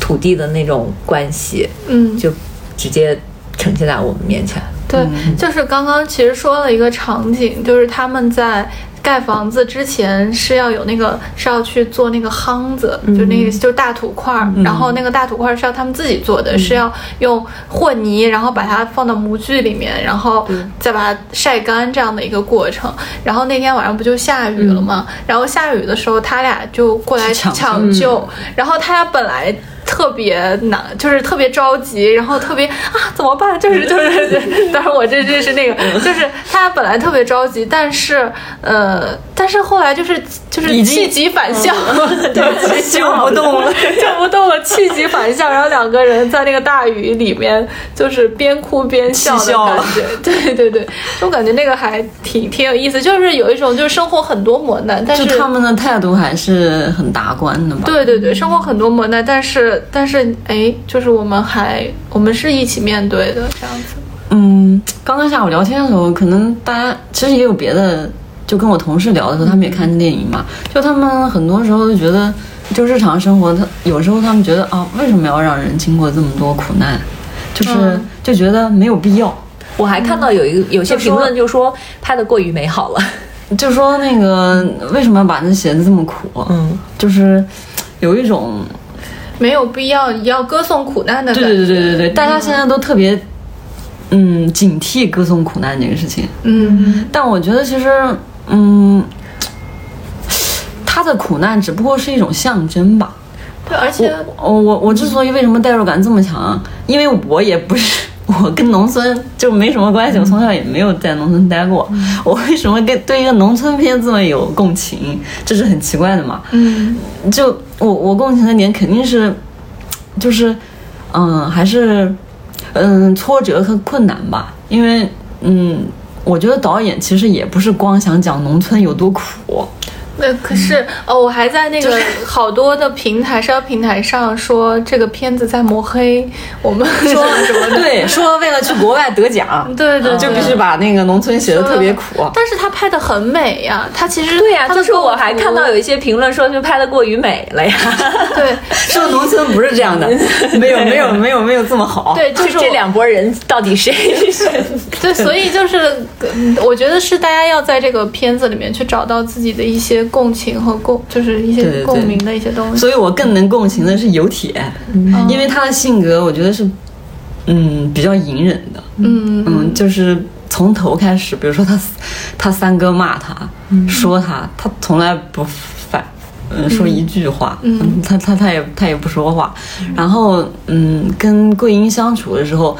土地的那种关系，嗯，就直接呈现在我们面前。对，就是刚刚其实说了一个场景，就是他们在盖房子之前是要有那个是要去做那个夯子，就那个就是大土块儿，然后那个大土块儿是要他们自己做的，是要用和泥，然后把它放到模具里面，然后再把它晒干这样的一个过程。然后那天晚上不就下雨了吗？然后下雨的时候，他俩就过来抢抢救，然后他俩本来。特别难，就是特别着急，然后特别啊，怎么办？就是 就是，当然我这这是那个，就是他本来特别着急，但是呃，但是后来就是就是气急反笑，对救不动了，救不动了，气急反笑，然后两个人在那个大雨里面，就是边哭边笑的感觉。对对对，我感觉那个还挺挺有意思，就是有一种就是生活很多磨难，但是他们的态度还是很达观的吧？对对对，生活很多磨难，但是但是哎，就是我们还我们是一起面对的这样子。嗯，刚刚下午聊天的时候，可能大家其实也有别的，就跟我同事聊的时候，他们也看电影嘛，就他们很多时候就觉得，就日常生活，他有时候他们觉得啊，为什么要让人经过这么多苦难？就是、嗯就觉得没有必要。我还看到有一个有些评论就说拍的过于美好了，就说那个为什么要把那写的这么苦？嗯，就是有一种没有必要要歌颂苦难的感对觉。对对对对对，大家现在都特别嗯警惕歌颂苦难这个事情。嗯，但我觉得其实，嗯，他的苦难只不过是一种象征吧。对，而且我我我之所以为什么代入感这么强，因为我也不是我跟农村就没什么关系，我从小也没有在农村待过。我为什么跟对一个农村片这么有共情？这是很奇怪的嘛。嗯就我我共情的点肯定是，就是嗯，还是嗯挫折和困难吧，因为嗯，我觉得导演其实也不是光想讲农村有多苦，那可是哦，我还在那个好多的平台社交平台上说这个片子在抹黑我们 说什么。对，说为了去国外得奖，对对，就必须把那个农村写的特别苦。但是他拍的很美呀，他其实对呀、他的就是我还看到有一些评论说就拍的过于美了呀，对说农村不是这样的，没有没有没有没有这么好。对，就就是这两拨人到底谁是？对，所以就是，嗯我觉得是大家要在这个片子里面去找到自己的一些共情和共，就是一些共鸣的一些东西。所以我更能共情的是有铁，因为他的性格我觉得是嗯比较隐忍的。嗯嗯，就是从头开始，比如说他他三哥骂他，说他，他从来不反。嗯，说一句话，嗯，他他他也他也不说话，然后嗯，跟桂英相处的时候，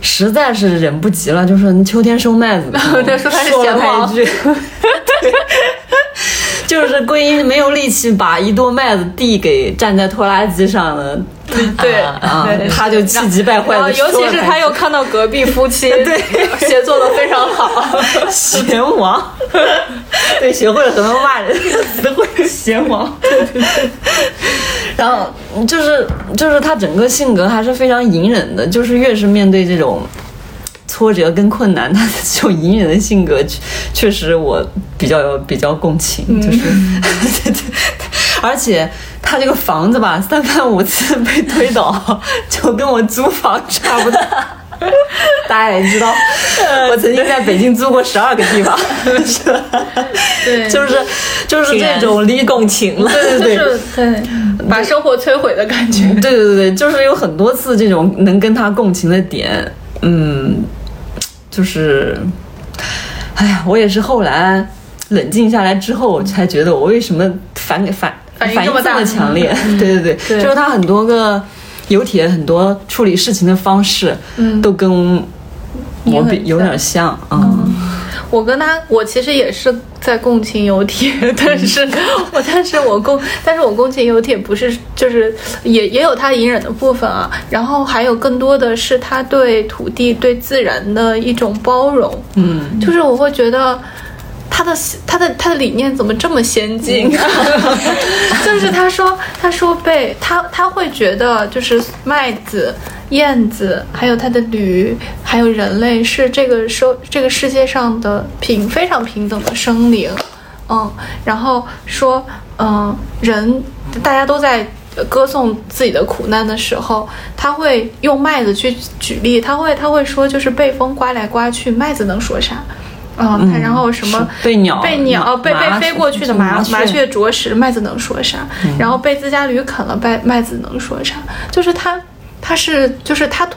实在是忍不及了，就是秋天收麦子的时候，对说他闲王他一句，对 就是桂英没有力气把一垛麦子递给站在拖拉机上的对啊，他就气急败坏的，尤其是他又看到隔壁夫妻 对协作的非常好，贤王，对，学会了很多骂人的词汇，贤王。然后就是就是他整个性格还是非常隐忍的，就是越是面对这种挫折跟困难，他这种隐忍的性格，确确实我比较有比较共情，就是，而且他这个房子吧，三番五次被推倒，就跟我租房差不多。大家也知道，我曾经在北京租过十二个地方，是吧？对就是就是这种离共情了。对对对，就是对把生活摧毁的感觉。对对对对，就是有很多次这种能跟他共情的点，嗯，就是，哎呀，我也是后来冷静下来之后，才觉得我为什么反反反应反应这这么强烈？对对对，对就是他很多个有铁很多处理事情的方式，嗯都跟我比有点像啊。我跟他，我其实也是在共情有铁，但是 我但是我共，但是我共情有铁不是就是也也有他隐忍的部分啊，然后还有更多的是他对土地、对自然的一种包容，嗯，就是我会觉得。他的他的他的理念怎么这么先进？就是他说他说被他他会觉得就是麦子、燕子，还有它的驴，还有人类是这个生这个世界上的平非常平等的生灵，嗯，然后说嗯人大家都在。歌颂自己的苦难的时候，他会用麦子去举例，他会他会说，就是被风刮来刮去，麦子能说啥？嗯，他然后什么被鸟被鸟麻被被飞过去的麻麻雀麻雀啄食，麦子能说啥？然后被自家驴啃了，麦麦子能说啥？就是他他是就是他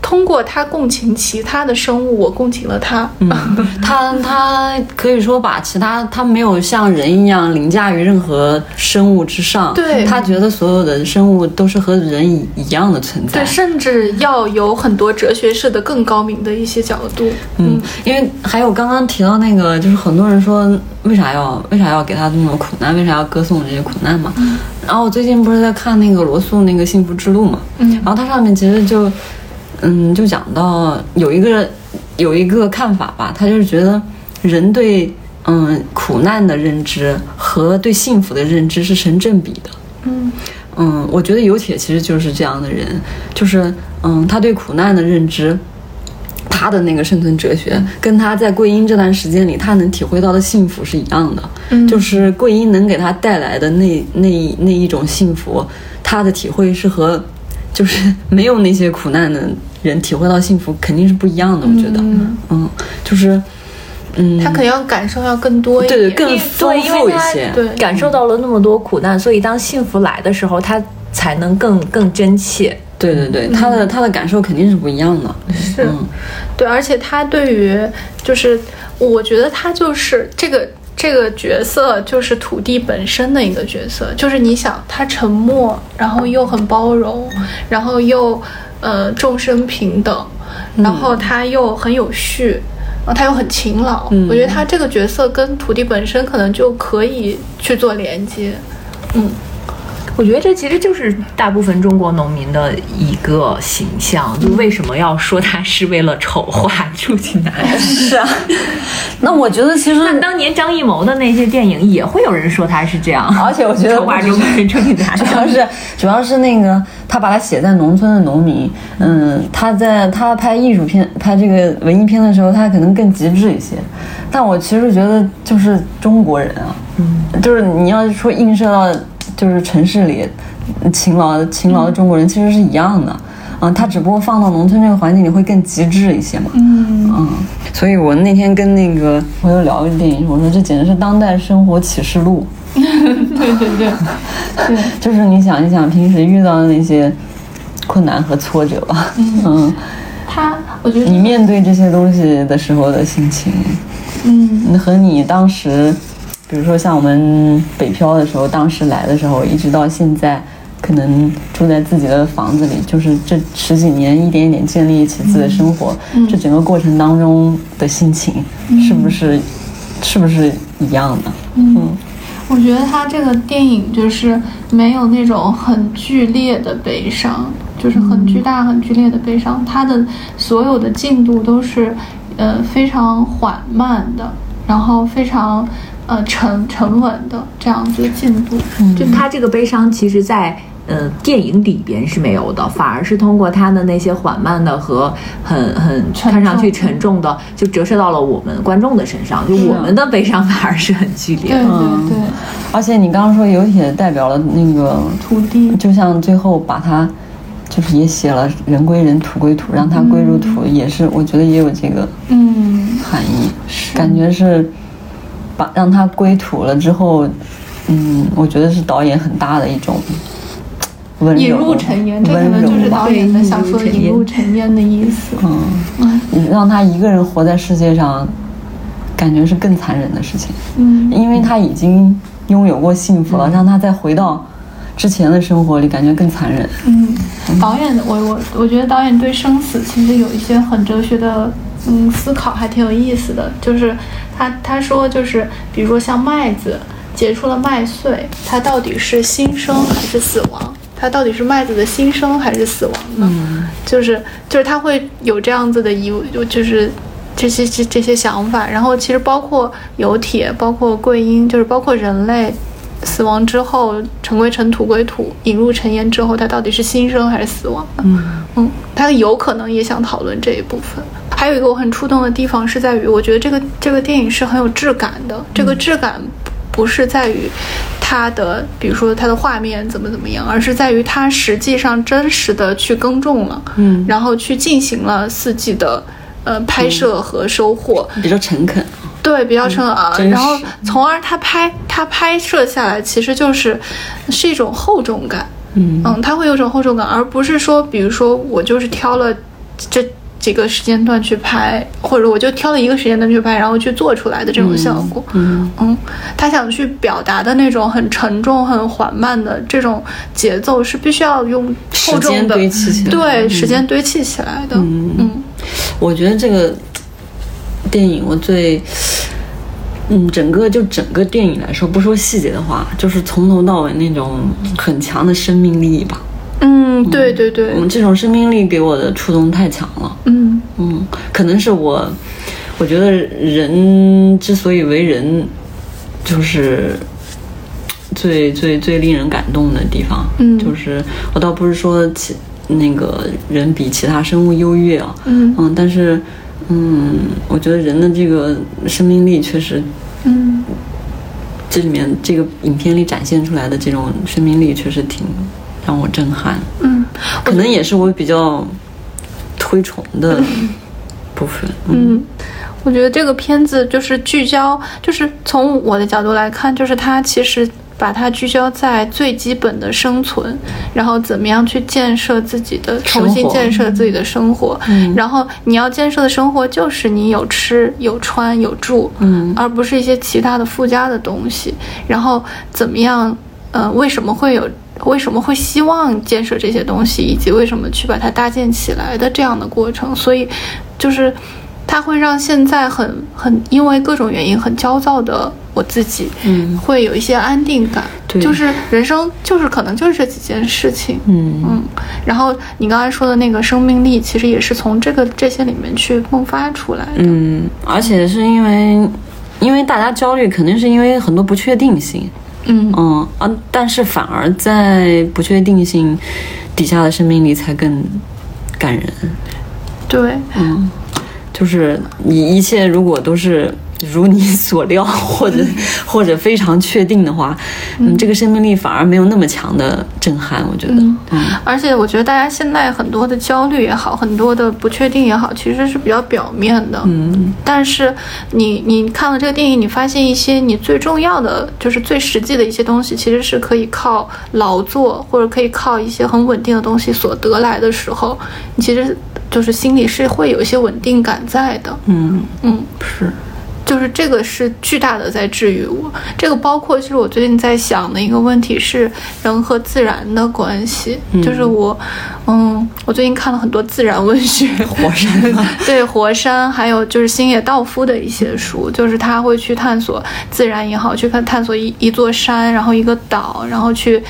通过他共情其他的生物，我共情了他。嗯 他他可以说把其他他没有像人一样凌驾于任何生物之上，对他觉得所有的生物都是和人一一样的存在对，。甚至要有很多哲学式的更高明的一些角度。嗯，因为还有刚刚提到那个，就是很多人说为啥要为啥要给他这么多苦难，为啥要歌颂这些苦难嘛？然后我最近不是在看那个罗素那个《幸福之路》嘛，嗯然后它上面其实就，嗯，就讲到有一个有一个看法吧，他就是觉得人对嗯苦难的认知和对幸福的认知是成正比的。嗯嗯，我觉得尤铁其实就是这样的人，就是嗯，他对苦难的认知，他的那个生存哲学，跟他在桂英这段时间里他能体会到的幸福是一样的，嗯。就是桂英能给他带来的那那那一种幸福，他的体会是和就是 没有那些苦难的人体会到幸福肯定是不一样的，我觉得，嗯。嗯，就是嗯，他肯定要感受要更多一点。对对更丰富一些，对。感受到了那么多苦难，所以当幸福来的时候，他才能更更真切。对对对，他的他的感受肯定是不一样的，是嗯对，而且他对于就是，我觉得他就是这个这个角色，就是土地本身的一个角色。就是你想，他沉默，然后又很包容，然后又呃众生平等，然后他又很有序。然后他又很勤劳，我觉得他这个角色跟土地本身可能就可以去做连接。我觉得这其实就是大部分中国农民的一个形象，就为什么要说他是为了丑化朱锦南？是啊，那我觉得其实那当年张艺谋的那些电影也会有人说他是这样，而且我觉得丑化朱朱锦南。主要是主要是那个他把他写在农村的农民，嗯，他在他拍艺术片、拍这个文艺片的时候，他可能更极致一些。但我其实觉得，就是中国人啊，嗯，就是你要说映射到就是城市里勤劳勤劳的中国人，其实是一样的。嗯，他只不过放到农村这个环境里会更极致一些嘛。嗯。嗯，所以我那天跟那个朋友聊一个电影，我说这简直是当代生活启示录。对对对，就是你想一想平时遇到的那些困难和挫折吧，嗯，他我觉得你面对这些东西的时候的心情，嗯。和你当时，比如说像我们北漂的时候，当时来的时候，一直到现在，可能住在自己的房子里，就是这十几年一点一点建立起自己的生活，这整个过程当中的心情，是不是是不是一样的？嗯，我觉得他这个电影就是没有那种很剧烈的悲伤，就是很巨大、很剧烈的悲伤。他的所有的进度都是，呃，非常缓慢的，然后非常呃沉沉稳的这样子的进度。就他这个悲伤，其实，在呃电影里边是没有的，反而是通过他的那些缓慢的和很很看上去沉重的，就折射到了我们观众的身上，就我们的悲伤反而是很剧烈对的。对对，而且你刚刚说有铁代表了那个土地就像最后把他，就是也写了“人归人，土归土”，让它归入土，也是我觉得也有这个嗯，含义，感觉是把让它归土了之后，嗯，我觉得是导演很大的一种温柔，引入尘烟，这可能就是导演的想说引入尘烟的意思。嗯，让他一个人活在世界上，感觉是更残忍的事情，嗯。因为他已经拥有过幸福了，让他再回到之前的生活里，感觉更残忍。嗯，导演，我我我觉得导演对生死其实有一些很哲学的嗯思考，还挺有意思的。就是他他说就是，比如说像麦子结出了麦穗，它到底是新生还是死亡？它到底是麦子的新生还是死亡呢？就是就是他会有这样子的疑，就是这些这这些想法。然后其实包括有铁，包括桂英，就是包括人类死亡之后，尘归尘，土归土，引入尘烟之后，它到底是新生还是死亡呢？嗯嗯，他有可能也想讨论这一部分。还有一个我很触动的地方是在于，我觉得这个这个电影是很有质感的。这个质感不是在于它的，比如说它的画面怎么怎么样，而是在于它实际上真实的去耕种了，嗯。然后去进行了四季的呃拍摄和收获。比较诚恳，对，比较成啊，真实。然后从而他拍他拍摄下来，其实就是是一种厚重感，嗯。嗯，它会有种厚重感，而不是说，比如说我就是挑了这几个时间段去拍，或者我就挑了一个时间段去拍，然后去做出来的这种效果，嗯嗯，他想去表达的那种很沉重、很缓慢的这种节奏，是必须要用厚时间重的堆砌起来对，时间堆砌起来的，嗯嗯我觉得这个电影我最，嗯，整个就整个电影来说，不说细节的话，就是从头到尾那种很强的生命力吧。嗯，对对对，嗯，这种生命力给我的触动太强了。嗯。嗯，可能是我，我觉得人之所以为人，就是最最最令人感动的地方。嗯。就是我倒不是说其那个人比其他生物优越啊，嗯。嗯，但是嗯，我觉得人的这个生命力确实，嗯。这里面这个影片里展现出来的这种生命力确实挺让我震撼。嗯，可能也是我比较推崇的部分。嗯嗯，我觉得这个片子就是聚焦，就是从我的角度来看，就是它其实把它聚焦在最基本的生存，然后怎么样去建设自己的，重新建设自己的生活。嗯然后你要建设的生活就是你有吃有穿有住，嗯而不是一些其他的附加的东西。然后怎么样？呃，为什么会有？为什么会希望建设这些东西，以及为什么去把它搭建起来的这样的过程？所以，就是它会让现在很很因为各种原因很焦躁的我自己，嗯会有一些安定感。对就是人生就是可能就是这几件事情。嗯嗯，然后你刚才说的那个生命力，其实也是从这个这些里面去迸发出来的。嗯，而且是因为，因为大家焦虑，肯定是因为很多不确定性。嗯嗯啊，但是反而在不确定性底下的生命力才更感人。对，嗯，就是你一切如果都是如你所料，或者或者非常确定的话，嗯，这个生命力反而没有那么强的震撼，我觉得。嗯嗯而且我觉得大家现在很多的焦虑也好，很多的不确定也好，其实是比较表面的。嗯但是你你看了这个电影，你发现一些你最重要的，就是最实际的一些东西，其实是可以靠劳作或者可以靠一些很稳定的东西所得来的时候，你其实就是心里是会有一些稳定感在的。嗯，嗯，是。就是这个是巨大的在治愈我。这个包括其实我最近在想的一个问题是人和自然的关系，就是我，嗯，我最近看了很多自然文学，火山 对火山，还有就是星野道夫的一些书，就是他会去探索自然也好，去看探索一一座山，然后一个岛，然后去。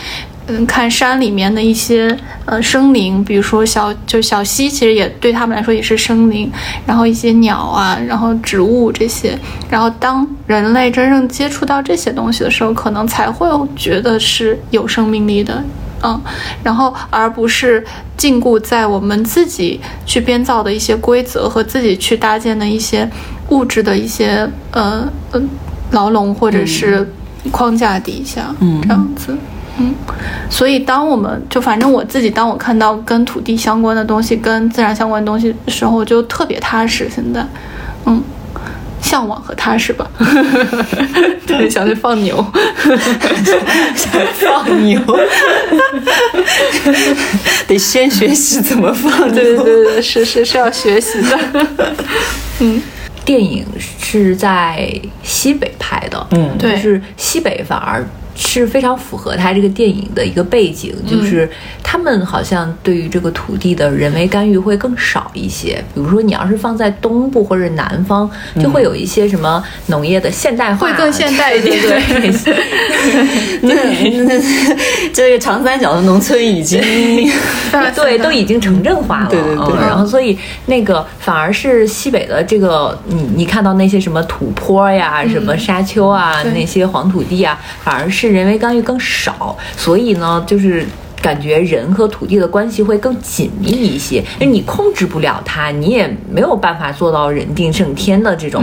嗯，看山里面的一些呃生灵，比如说小就小溪，其实也对他们来说也是生灵。然后一些鸟啊，然后植物这些。然后当人类真正接触到这些东西的时候，可能才会觉得是有生命力的，嗯。然后而不是禁锢在我们自己去编造的一些规则和自己去搭建的一些物质的一些呃呃牢笼或者是框架底下，嗯，这样子。嗯，所以当我们就反正我自己，当我看到跟土地相关的东西、跟自然相关的东西的时候，我就特别踏实。现在，嗯，向往和踏实吧。对，想去放牛，想放牛，得先学习怎么放。对对对对，是是是要学习的。嗯，电影是在西北拍的，嗯，对，是西北反而。是非常符合他这个电影的一个背景，就是他们好像对于这个土地的人为干预会更少一些。比如说，你要是放在东部或者南方，就会有一些什么农业的现代化，会更现代一点。对，那那这个长三角的农村已经 对都已经城镇化了。对对对。然后，所以那个反而是西北的这个，你你看到那些什么土坡呀、什么沙丘啊、那些黄土地啊，反而是。人为干预更少，所以呢，就是感觉人和土地的关系会更紧密一些。因为你控制不了它，你也没有办法做到人定胜天的这种，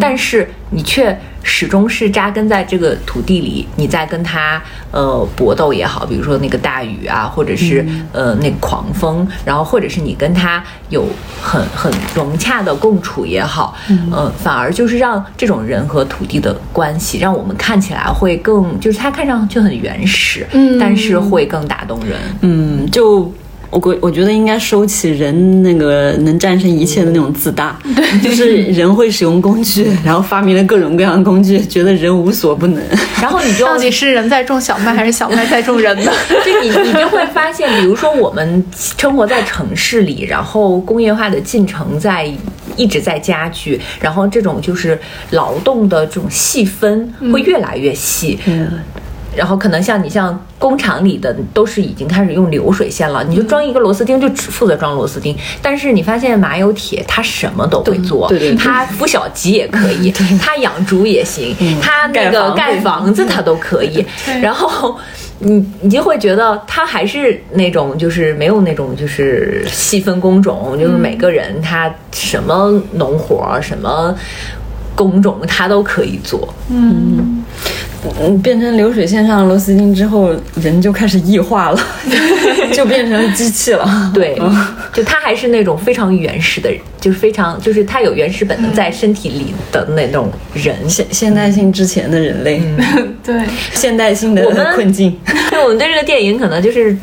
但是你却。始终是扎根在这个土地里，你在跟它呃搏斗也好，比如说那个大雨啊，或者是呃那狂风，然后或者是你跟它有很很融洽的共处也好，呃，反而就是让这种人和土地的关系，让我们看起来会更，就是它看上去很原始，嗯，但是会更打动人，嗯，就。我我我觉得应该收起人那个能战胜一切的那种自大，就是人会使用工具，然后发明了各种各样的工具，觉得人无所不能。然后你就到底是人在种小麦，还是小麦在种人呢？就你你就会发现，比如说我们生活在城市里，然后工业化的进程在一直在加剧，然后这种就是劳动的这种细分会越来越细。嗯。然后可能像你像工厂里的都是已经开始用流水线了，你就装一个螺丝钉就只负责装螺丝钉。但是你发现马有铁他什么都会做，对对，他孵小鸡也可以，他养猪也行，他那个盖房子他都可以。然后你你就会觉得他还是那种就是没有那种就是细分工种，就是每个人他什么农活什么工种他都可以做，嗯。嗯，变成流水线上的螺丝钉之后，人就开始异化了，就变成机器了。对，就他还是那种非常原始的，就是非常就是他有原始本能在身体里的那种人。现现代性之前的人类，对现代性的困境。对，我们对这个电影可能就是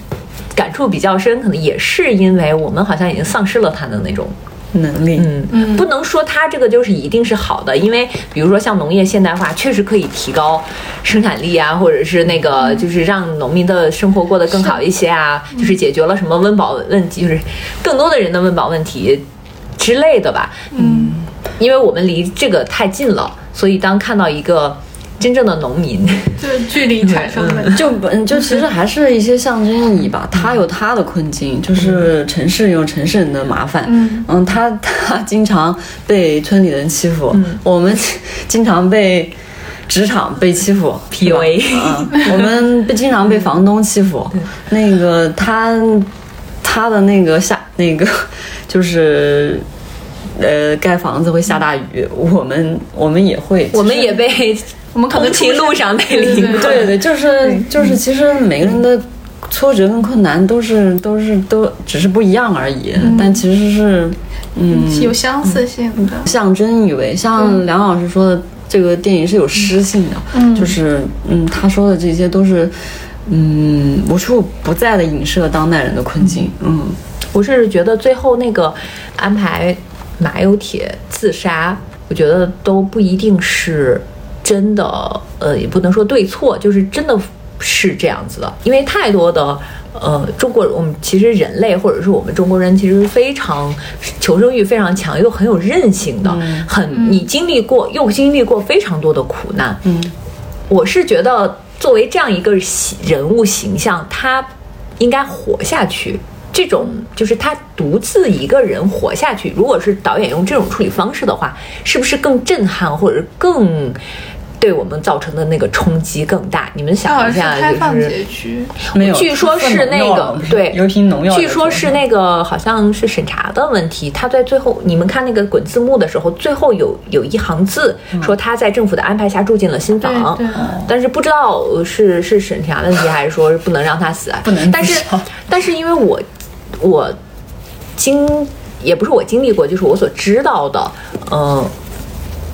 感触比较深，可能也是因为我们好像已经丧失了他的那种。能力，嗯，不能说它这个就是一定是好的，因为比如说像农业现代化，确实可以提高生产力啊，或者是那个就是让农民的生活过得更好一些啊，就是解决了什么温饱问题，就是更多的人的温饱问题之类的吧。嗯，因为我们离这个太近了，所以当看到一个。真正的农民，就是距离产生的，就嗯，就其实还是一些象征意义吧。他有他的困境，就是城市有城市人的麻烦。嗯嗯，他他经常被村里人欺负，我们经常被职场被欺负，PUA。嗯，我们被经常被房东欺负。那个他他的那个下那个 就是。呃，盖房子会下大雨，我们我们也会，我们也被我们同情路上被淋过，对对，就是就是，其实每个人的挫折跟困难都是都是都只是不一样而已，但其实是嗯有相似性的。象征意味。像梁老师说的，这个电影是有诗性的，嗯，就是嗯，他说的这些都是嗯无处不在的影射当代人的困境。嗯，我是觉得最后那个安排。马有铁自杀，我觉得都不一定是真的，呃，也不能说对错，就是真的是这样子的，因为太多的。呃，中国我们其实人类或者是我们中国人，其实非常求生欲非常强，又很有韧性的，很你经历过又经历过非常多的苦难。嗯，我是觉得作为这样一个人物形象，他应该活下去。这种就是他独自一个人活下去。如果是导演用这种处理方式的话，是不是更震撼，或者更？对我们造成的那个冲击更大。你们想一下，就是没有，据说是那个对，有瓶农药。据说是那个好像是审查的问题。他在最后，你们看那个滚字幕的时候，最后有有一行字说他在政府的安排下住进了新房，但是不知道是是审查问题还是说不能让他死。不能。但是 但是因为我我经也不是我经历过，就是我所知道的，嗯。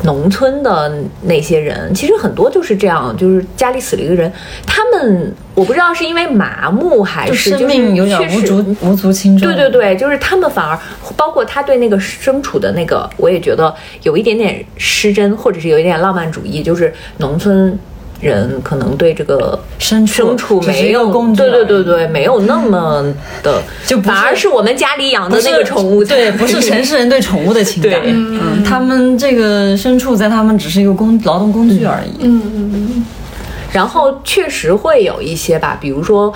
农村的那些人，其实很多就是这样，就是家里死了一个人，他们我不知道是因为麻木还是生命有点无足无足轻重。对对对，就是他们反而包括他对那个身处的那个，我也觉得有一点点失真，或者是有一点浪漫主义，就是农村。人可能对这个牲牲畜没有，对对对对，没有那么的，就反而是我们家里养的那个宠物，对，不是城市人对宠物的情感，嗯，他们这个牲畜在他们只是一个工劳动工具而已，嗯嗯嗯，然后确实会有一些吧，比如说。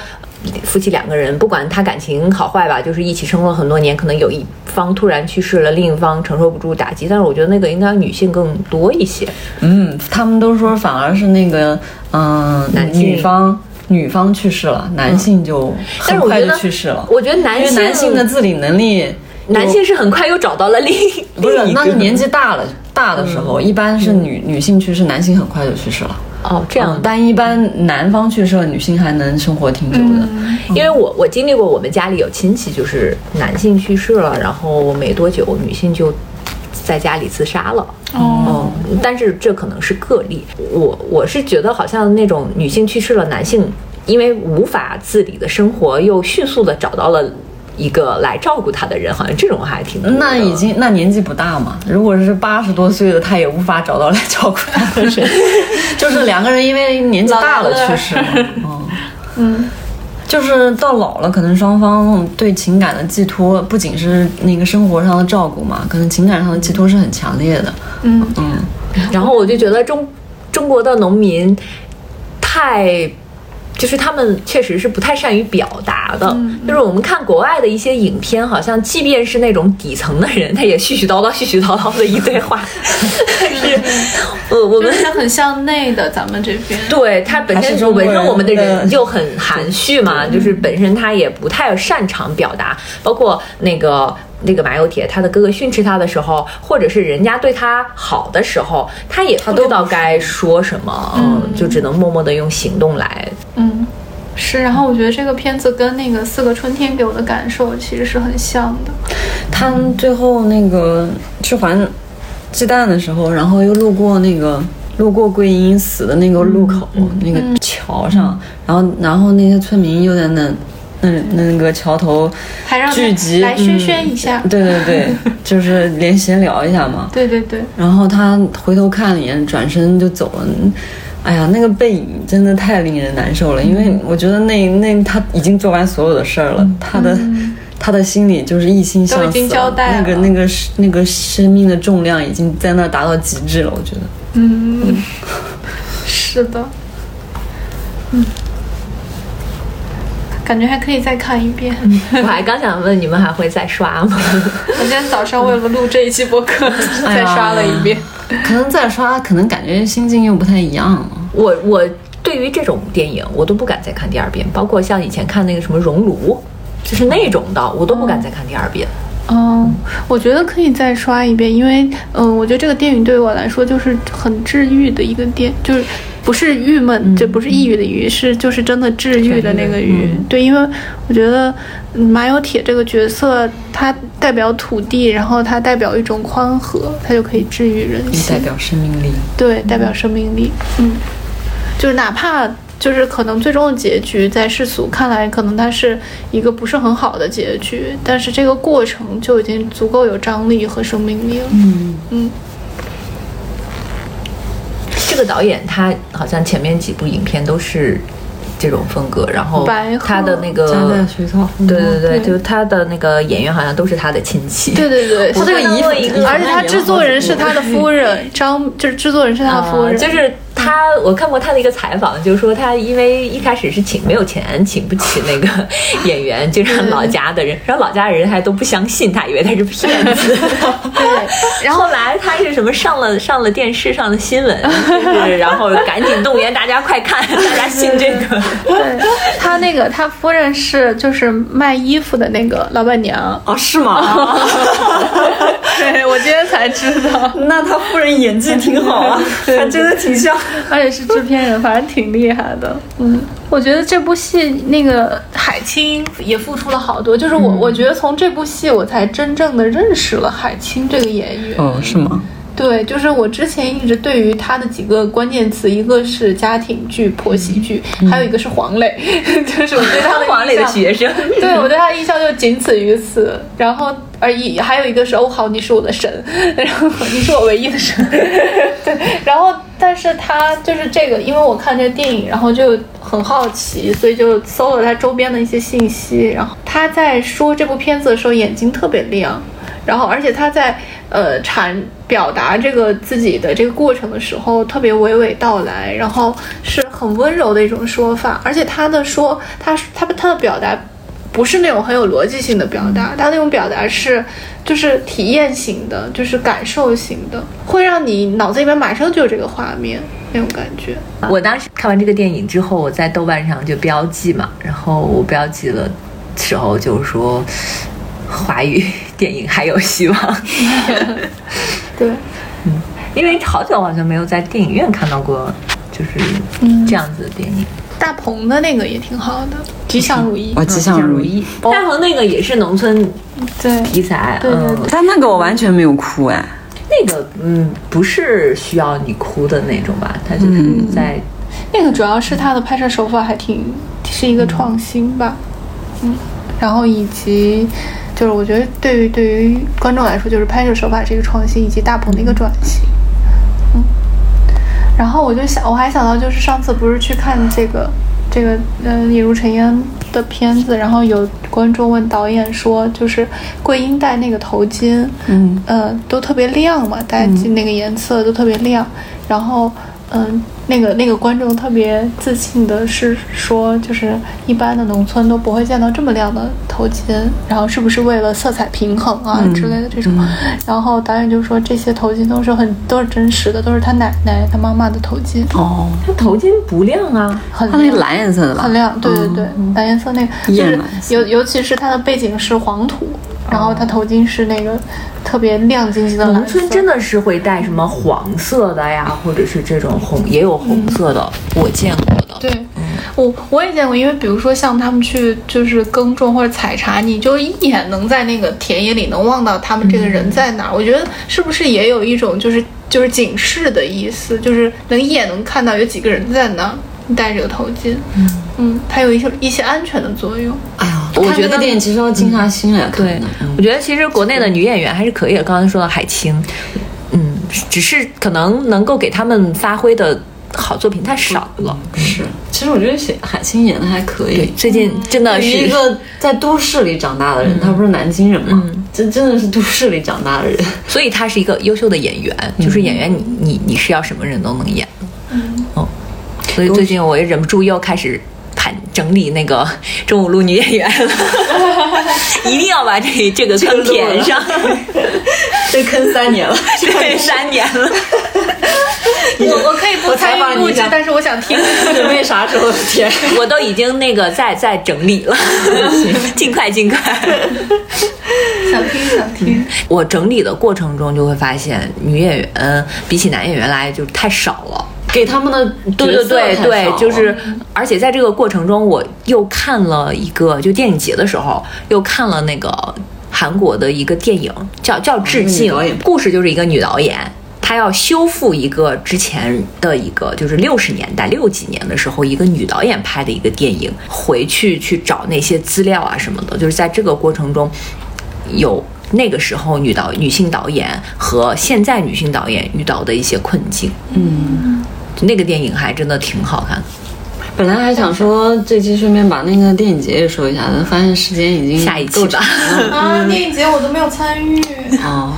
夫妻两个人，不管他感情好坏吧，就是一起生活很多年，可能有一方突然去世了，另一方承受不住打击。但是我觉得那个应该女性更多一些。嗯，他们都说反而是那个，嗯，女方女方去世了，男性就很快就去世了。我觉得男性男性的自理能力，男性是很快又找到了另不是，那是年纪大了大的时候，一般是女女性去世，男性很快就去世了。哦，这样，但一般男方去世了，女性还能生活挺久的。因为我我经历过，我们家里有亲戚就是男性去世了，然后没多久女性就在家里自杀了。哦，但是这可能是个例。我我是觉得好像那种女性去世了，男性因为无法自理的生活，又迅速的找到了。一个来照顾他的人，好像这种还挺多。那已经那年纪不大嘛？如果是八十多岁的，他也无法找到来照顾他的人。就是两个人因为年纪大了去世。嗯嗯，就是到老了，可能双方对情感的寄托不仅是那个生活上的照顾嘛，可能情感上的寄托是很强烈的。嗯嗯，然后我就觉得中中国的农民太。就是他们确实是不太善于表达的，就是我们看国外的一些影片，好像即便是那种底层的人，他也絮絮叨叨、絮絮叨叨的一堆话。是，呃，我们很向内的，咱们这边。对他本身本身我们的人就很含蓄嘛，就是本身他也不太擅长表达，包括那个。那个马有铁，他的哥哥训斥他的时候，或者是人家对他好的时候，他也不知道该说什么，嗯，就只能默默的用行动来，嗯，是。然后我觉得这个片子跟那个《四个春天》给我的感受其实是很像的。他最后那个去还鸡蛋的时候，然后又路过那个路过桂英死的那个路口那个桥上，然后然后那些村民又在那。那那个桥头聚集来宣宣一下，对对对，就是连闲聊一下嘛。对对对。然后他回头看了一眼，转身就走了。哎呀，那个背影真的太令人难受了，因为我觉得那那他已经做完所有的事儿了，他的他的心里就是一心向死，那个那个那个生命的重量已经在那达到极致了，我觉得。嗯，是的，嗯。感觉还可以再看一遍。我还刚想问你们还会再刷吗？我今天早上为了录这一期播客再刷了一遍。可能再刷，可能感觉心境又不太一样了。我我对于这种电影，我都不敢再看第二遍。包括像以前看那个什么《熔炉》，就是那种的，我都不敢再看第二遍。嗯，我觉得可以再刷一遍，因为嗯，我觉得这个电影对于我来说就是很治愈的一个电，就是。不是郁闷，这不是抑郁的郁，是就是真的治愈的那个郁。对，因为我觉得马有铁这个角色，他代表土地，然后他代表一种宽和，他就可以治愈人心。代表生命力。对，代表生命力。嗯，就是哪怕就是可能最终的结局在世俗看来，可能它是一个不是很好的结局，但是这个过程就已经足够有张力和生命力了。嗯嗯。个导演他好像前面几部影片都是这种风格，然后他的那个对对对，对。就他的那个演员好像都是他的亲戚。对对对，他这个一个而且他制作人是他的夫人，张就是制作人是他的夫人，啊就是他，我看过他的一个采访，就是说他因为一开始是请没有钱，请不起那个 演员，就让老家的人，然后老家人还都不相信他，以为他是骗子。对，然后 后来他是什么上了上了电视，上了新闻，就是然后赶紧动员大家快看，大家信这个。对他那个他夫人是就是卖衣服的那个老板娘，啊，是吗？对我今天才知道，那他夫人演技挺好啊，还真的挺像。而且是制片人，反正挺厉害的。嗯，我觉得这部戏那个海清也付出了好多，就是我、我觉得从这部戏我才真正的认识了海清这个演员。哦，是吗？对，就是我之前一直对于他的几个关键词，一个是家庭剧、婆媳剧，还有一个是黄磊，就是我对他的 黄磊的学生，对我对他的印象就仅此于此。然后而已，还有一个是欧豪，你是我的神，然后你是我唯一的神。对，然后但是他就是这个，因为我看这个电影，然后就很好奇，所以就搜了他周边的一些信息。然后他在说这部片子的时候，眼睛特别亮。然后，而且他在呃阐表达这个自己的这个过程的时候，特别娓娓道来，然后是很温柔的一种说法，而且他的说，他他他的表达不是那种很有逻辑性的表达，他那种表达是就是体验型的，就是感受型的，会让你脑子里面马上就有这个画面那种感觉。我当时看完这个电影之后，我在豆瓣上就标记嘛，然后我标记了时候就说华语电影还有希望，对，嗯因为好久好像没有在电影院看到过就是这样子的电影。大鹏的那个也挺好的，《吉祥如意》我吉祥如意。大鹏那个也是农村对。题材，对对但那个我完全没有哭哎，那个嗯不是需要你哭的那种吧，它就是在那个主要是他的拍摄手法还挺是一个创新吧，嗯，然后以及就是我觉得对于对于观众来说，就是拍摄手法是一个创新，以及大鹏的一个转型，嗯，然后我就想，我还想到就是上次不是去看这个这个呃《李如尘烟》的片子，然后有观众问导演说，就是桂英戴那个头巾，嗯，呃，都特别亮嘛，大家记那个颜色都特别亮。然后，嗯，那个那个观众特别自信的是说，就是一般的农村都不会见到这么亮的头巾，然后是不是为了色彩平衡啊、之类的这种？然后导演就说这些头巾都是很都是真实的，都是他奶奶他妈妈的头巾，哦，他头巾不亮啊，很亮。它那蓝颜色的吧？很亮，对对对，蓝颜色那个就是艳蓝色。尤尤其是它的背景是黄土，然后他头巾是那个特别亮晶晶的。农村真的是会戴什么黄色的呀，或者是这种红，也有红色的，我见过的。对，我我也见过，因为比如说像他们去就是耕种或者采茶，你就一眼能在那个田野里能望到他们这个人在哪儿。我觉得是不是也有一种就是就是警示的意思，就是能一眼能看到有几个人在那儿戴着个头巾，嗯它有一些一些安全的作用。哎呀，我觉得电影其实要静下心来看对。，我觉得其实国内的女演员还是可以的。刚才说到海清，嗯，只是可能能够给他们发挥的好作品太少了。是，其实我觉得写海清演的还可对以，。最近真的是一个在都市里长大的人，他不是南京人嘛，这真的是都市里长大的人。所以他是一个优秀的演员，就是演员你你你是要什么人都能演。嗯，哦，所以最近我也忍不住又开始盘整理那个中午录女演员了，一定要把这这个坑填上。这坑三年了，对，三年了。我 我可以不采参与录制但是我想听。准备啥时候填？我都已经那个在在整理了，尽快尽快。想听想听，我整理的过程中就会发现，女演员比起男演员来就太少了。给他们的对对对对，就是，而且在这个过程中，我又看了一个，就电影节的时候又看了那个韩国的一个电影，叫叫《致敬故事就是一个女导演。她要修复一个之前的一个，就是六十年代六几年的时候，一个女导演拍的一个电影，回去去找那些资料啊什么的，就是在这个过程中，有那个时候女导女性导演和现在女性导演遇到的一些困境。那个电影还真的挺好看的。本来还想说这期顺便把那个电影节也说一下，但发现时间已经下一期吧够长了。啊，电影节我都没有参与，哦，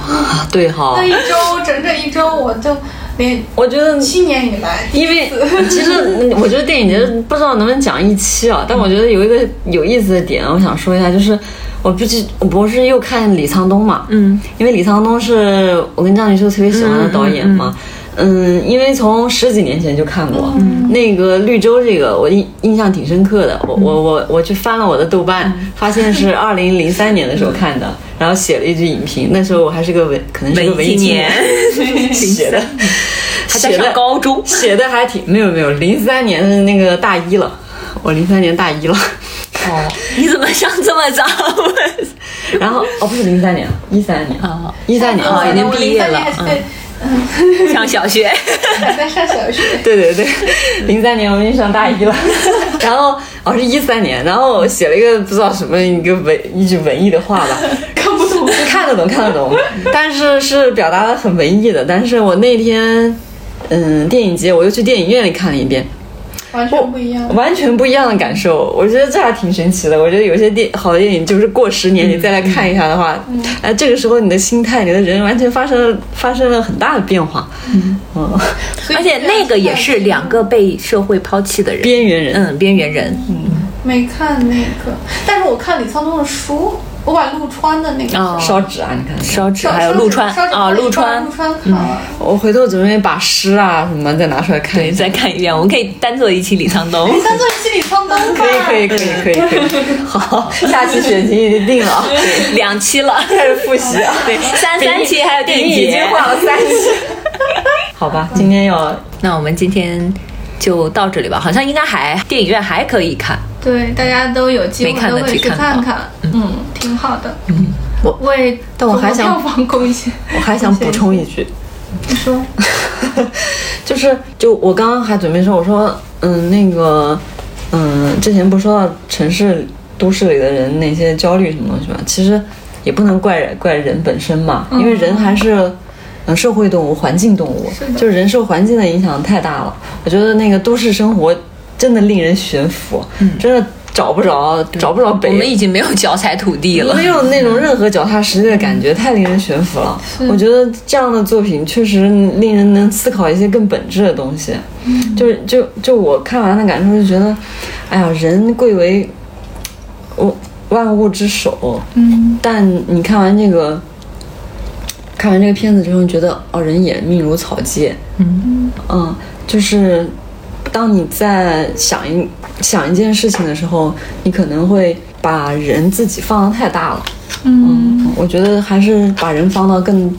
对哈那，一周整整一周我就连我觉得七年以来因为其实嗯我觉得电影节不知道能不能讲一期啊，但我觉得有一个有意思的点，我想说一下，就是我不是我不是又看李沧东嘛，嗯，因为李沧东是我跟张女士特别喜欢的导演嘛。嗯，因为从十几年前就看过、那个绿洲，这个我印印象挺深刻的。我我我我去翻了我的豆瓣，发现是二零零三年的时候看的，然后写了一句影评。那时候我还是个文，可能是个文艺青年，写的 还在写的上高中。写的还挺没有没有，零三年的那个大一了，我零三年大一了，哦，你怎么上这么早？然后哦不是零三年，一三年啊，一三年哦已经毕业了03年还对，上小学。还 在上小学。对对对，零三年我们就上大一了，然后哦是一三年，然后写了一个不知道什么一个文一句文艺的话吧，看不懂。看得懂看得懂，但是是表达的很文艺的，但是我那天嗯电影节我又去电影院里看了一遍，完全不一样。完全不一样的感受，我觉得这还挺神奇的。我觉得有些电好的电影，就是过十年你再来看一下的话，哎、这个时候你的心态、你的人完全发生了发生了很大的变化。嗯，而且那个也是两个被社会抛弃的人，边缘人，嗯，边缘人。嗯没看那个，但是我看李沧东的书，我把陆川的那个哦烧纸啊，你看。烧纸还有陆川烧纸啊，陆川陆，川看了。我回头准备把诗啊什么再拿出来看对，一。再看一遍，我们可以单做一期李沧东。单做一期李沧东可以可以可以可以可以，好，下期选题已经定了啊，两期了，开始复习啊。对，三三期还有电影已经节。换了三期。好吧，今天要那我们今天就到这里吧，好像应该还电影院还可以看。对，大家都有机会都可以去看看看，嗯，挺好的。嗯，我为但我还想票房贡献。我还想补充一句，你说，就是就我刚刚还准备说，我说嗯那个嗯之前不是说到城市都市里的人那些焦虑什么东西嘛，其实也不能怪人怪人本身嘛，因为人还是。嗯，社会动物、环境动物是，就是人受环境的影响太大了。我觉得那个都市生活真的令人悬浮，真的找不着找不着北。我们已经没有脚踩土地了。没有那种任何脚踏实地的感觉，太令人悬浮了。我觉得这样的作品确实令人能思考一些更本质的东西。就是就就我看完的感受，就觉得，哎呀，人贵为万万物之首。嗯，但你看完这个，看完这个片子之后，你觉得哦，人也命如草芥。嗯嗯，就是当你在想一想一件事情的时候，你可能会把人自己放得太大了。嗯，我觉得还是把人放到更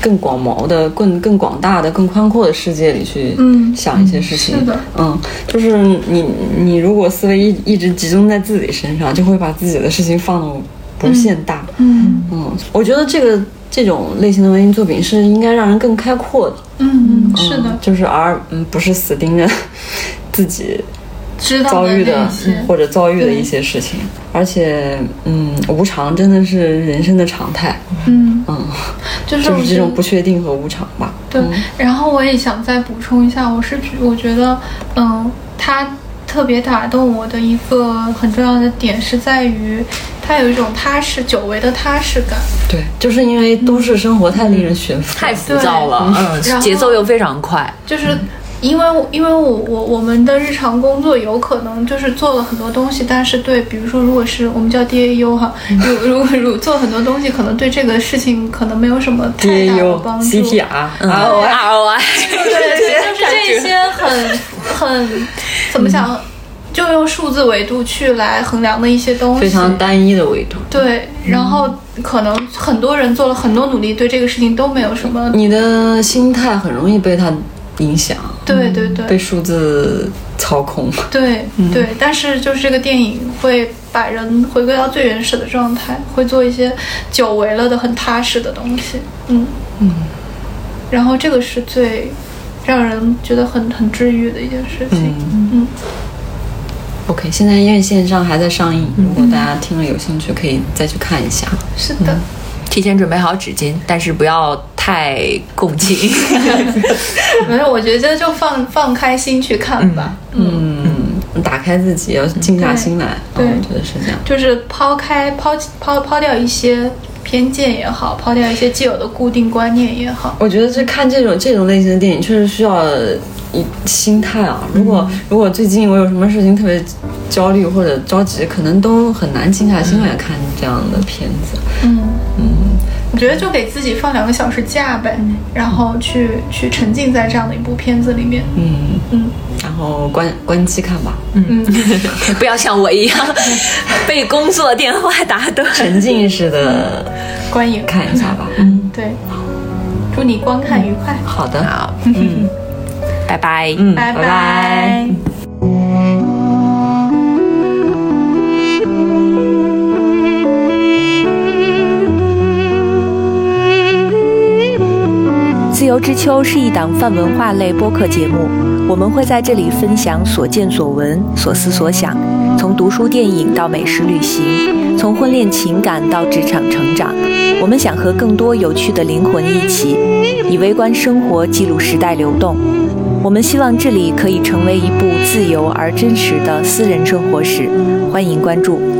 更广袤的、更更广大的、更宽阔的世界里去嗯想一些事情。是的，嗯，就是你你如果思维一一直集中在自己身上，就会把自己的事情放到无限大。嗯嗯，我觉得这个这种类型的文艺作品是应该让人更开阔的。嗯嗯，是的。嗯，就是而嗯不是死盯着 自己知道遭遇的或者遭遇的一些事情，而且嗯无常真的是人生的常态，嗯，嗯，就是就是这种不确定和无常吧。对，然后我也想再补充一下，我是觉我觉得，嗯，他特别打动我的一个很重要的点是在于，他有一种踏实、久违的踏实感。对，就是因为都市生活太令人悬浮，太浮躁了，然嗯，后节奏又非常快。就是因为因为我我我们的日常工作有可能就是做了很多东西，但是对，比如说如果是我们叫 DAU 哈，如 如果如做很多东西，可能对这个事情可能没有什么太大的、帮助。CPR、嗯。ROI，ROI，对对，就是 这些很很怎么讲，就用数字维度去来衡量的一些东西，非常单一的维度。对。然后可能很多人做了很多努力，对这个事情都没有什么。你的心态很容易被它影响，对对对被数字操控。对对，但是就是这个电影会把人回归到最原始的状态，会做一些久违了的很踏实的东西。嗯嗯。然后这个是最让人觉得很很治愈的一件事情。嗯 OK，现在院线上还在上映，如果大家听了有兴趣，可以再去看一下。是的。提前准备好纸巾，但是不要太共情。没有，我觉得就放放开心去看吧。嗯，打开自己，要静下心来。对，我觉得是这样。就是抛开抛抛抛掉一些偏见也好，抛掉一些既有的固定观念也好。我觉得这看这种这种类型的电影，确实需要一心态啊。如果如果最近我有什么事情特别焦虑或者着急，可能都很难静下心来看这样的片子。嗯嗯，我觉得就给自己放两个小时假呗，然后去去沉浸在这样的一部片子里面。嗯嗯，然后关关机看吧。嗯，不要像我一样被工作电话打断，沉浸式的观影看一下吧。嗯，对。祝你观看愉快。好的，好，嗯，拜拜，嗯，拜拜拜。自由之秋是一档泛文化类播客节目，我们会在这里分享所见所闻、所思所想，从读书、电影到美食、旅行，从婚恋情感到职场成长。我们想和更多有趣的灵魂一起，以微观生活记录时代流动。我们希望这里可以成为一部自由而真实的私人生活史，欢迎关注。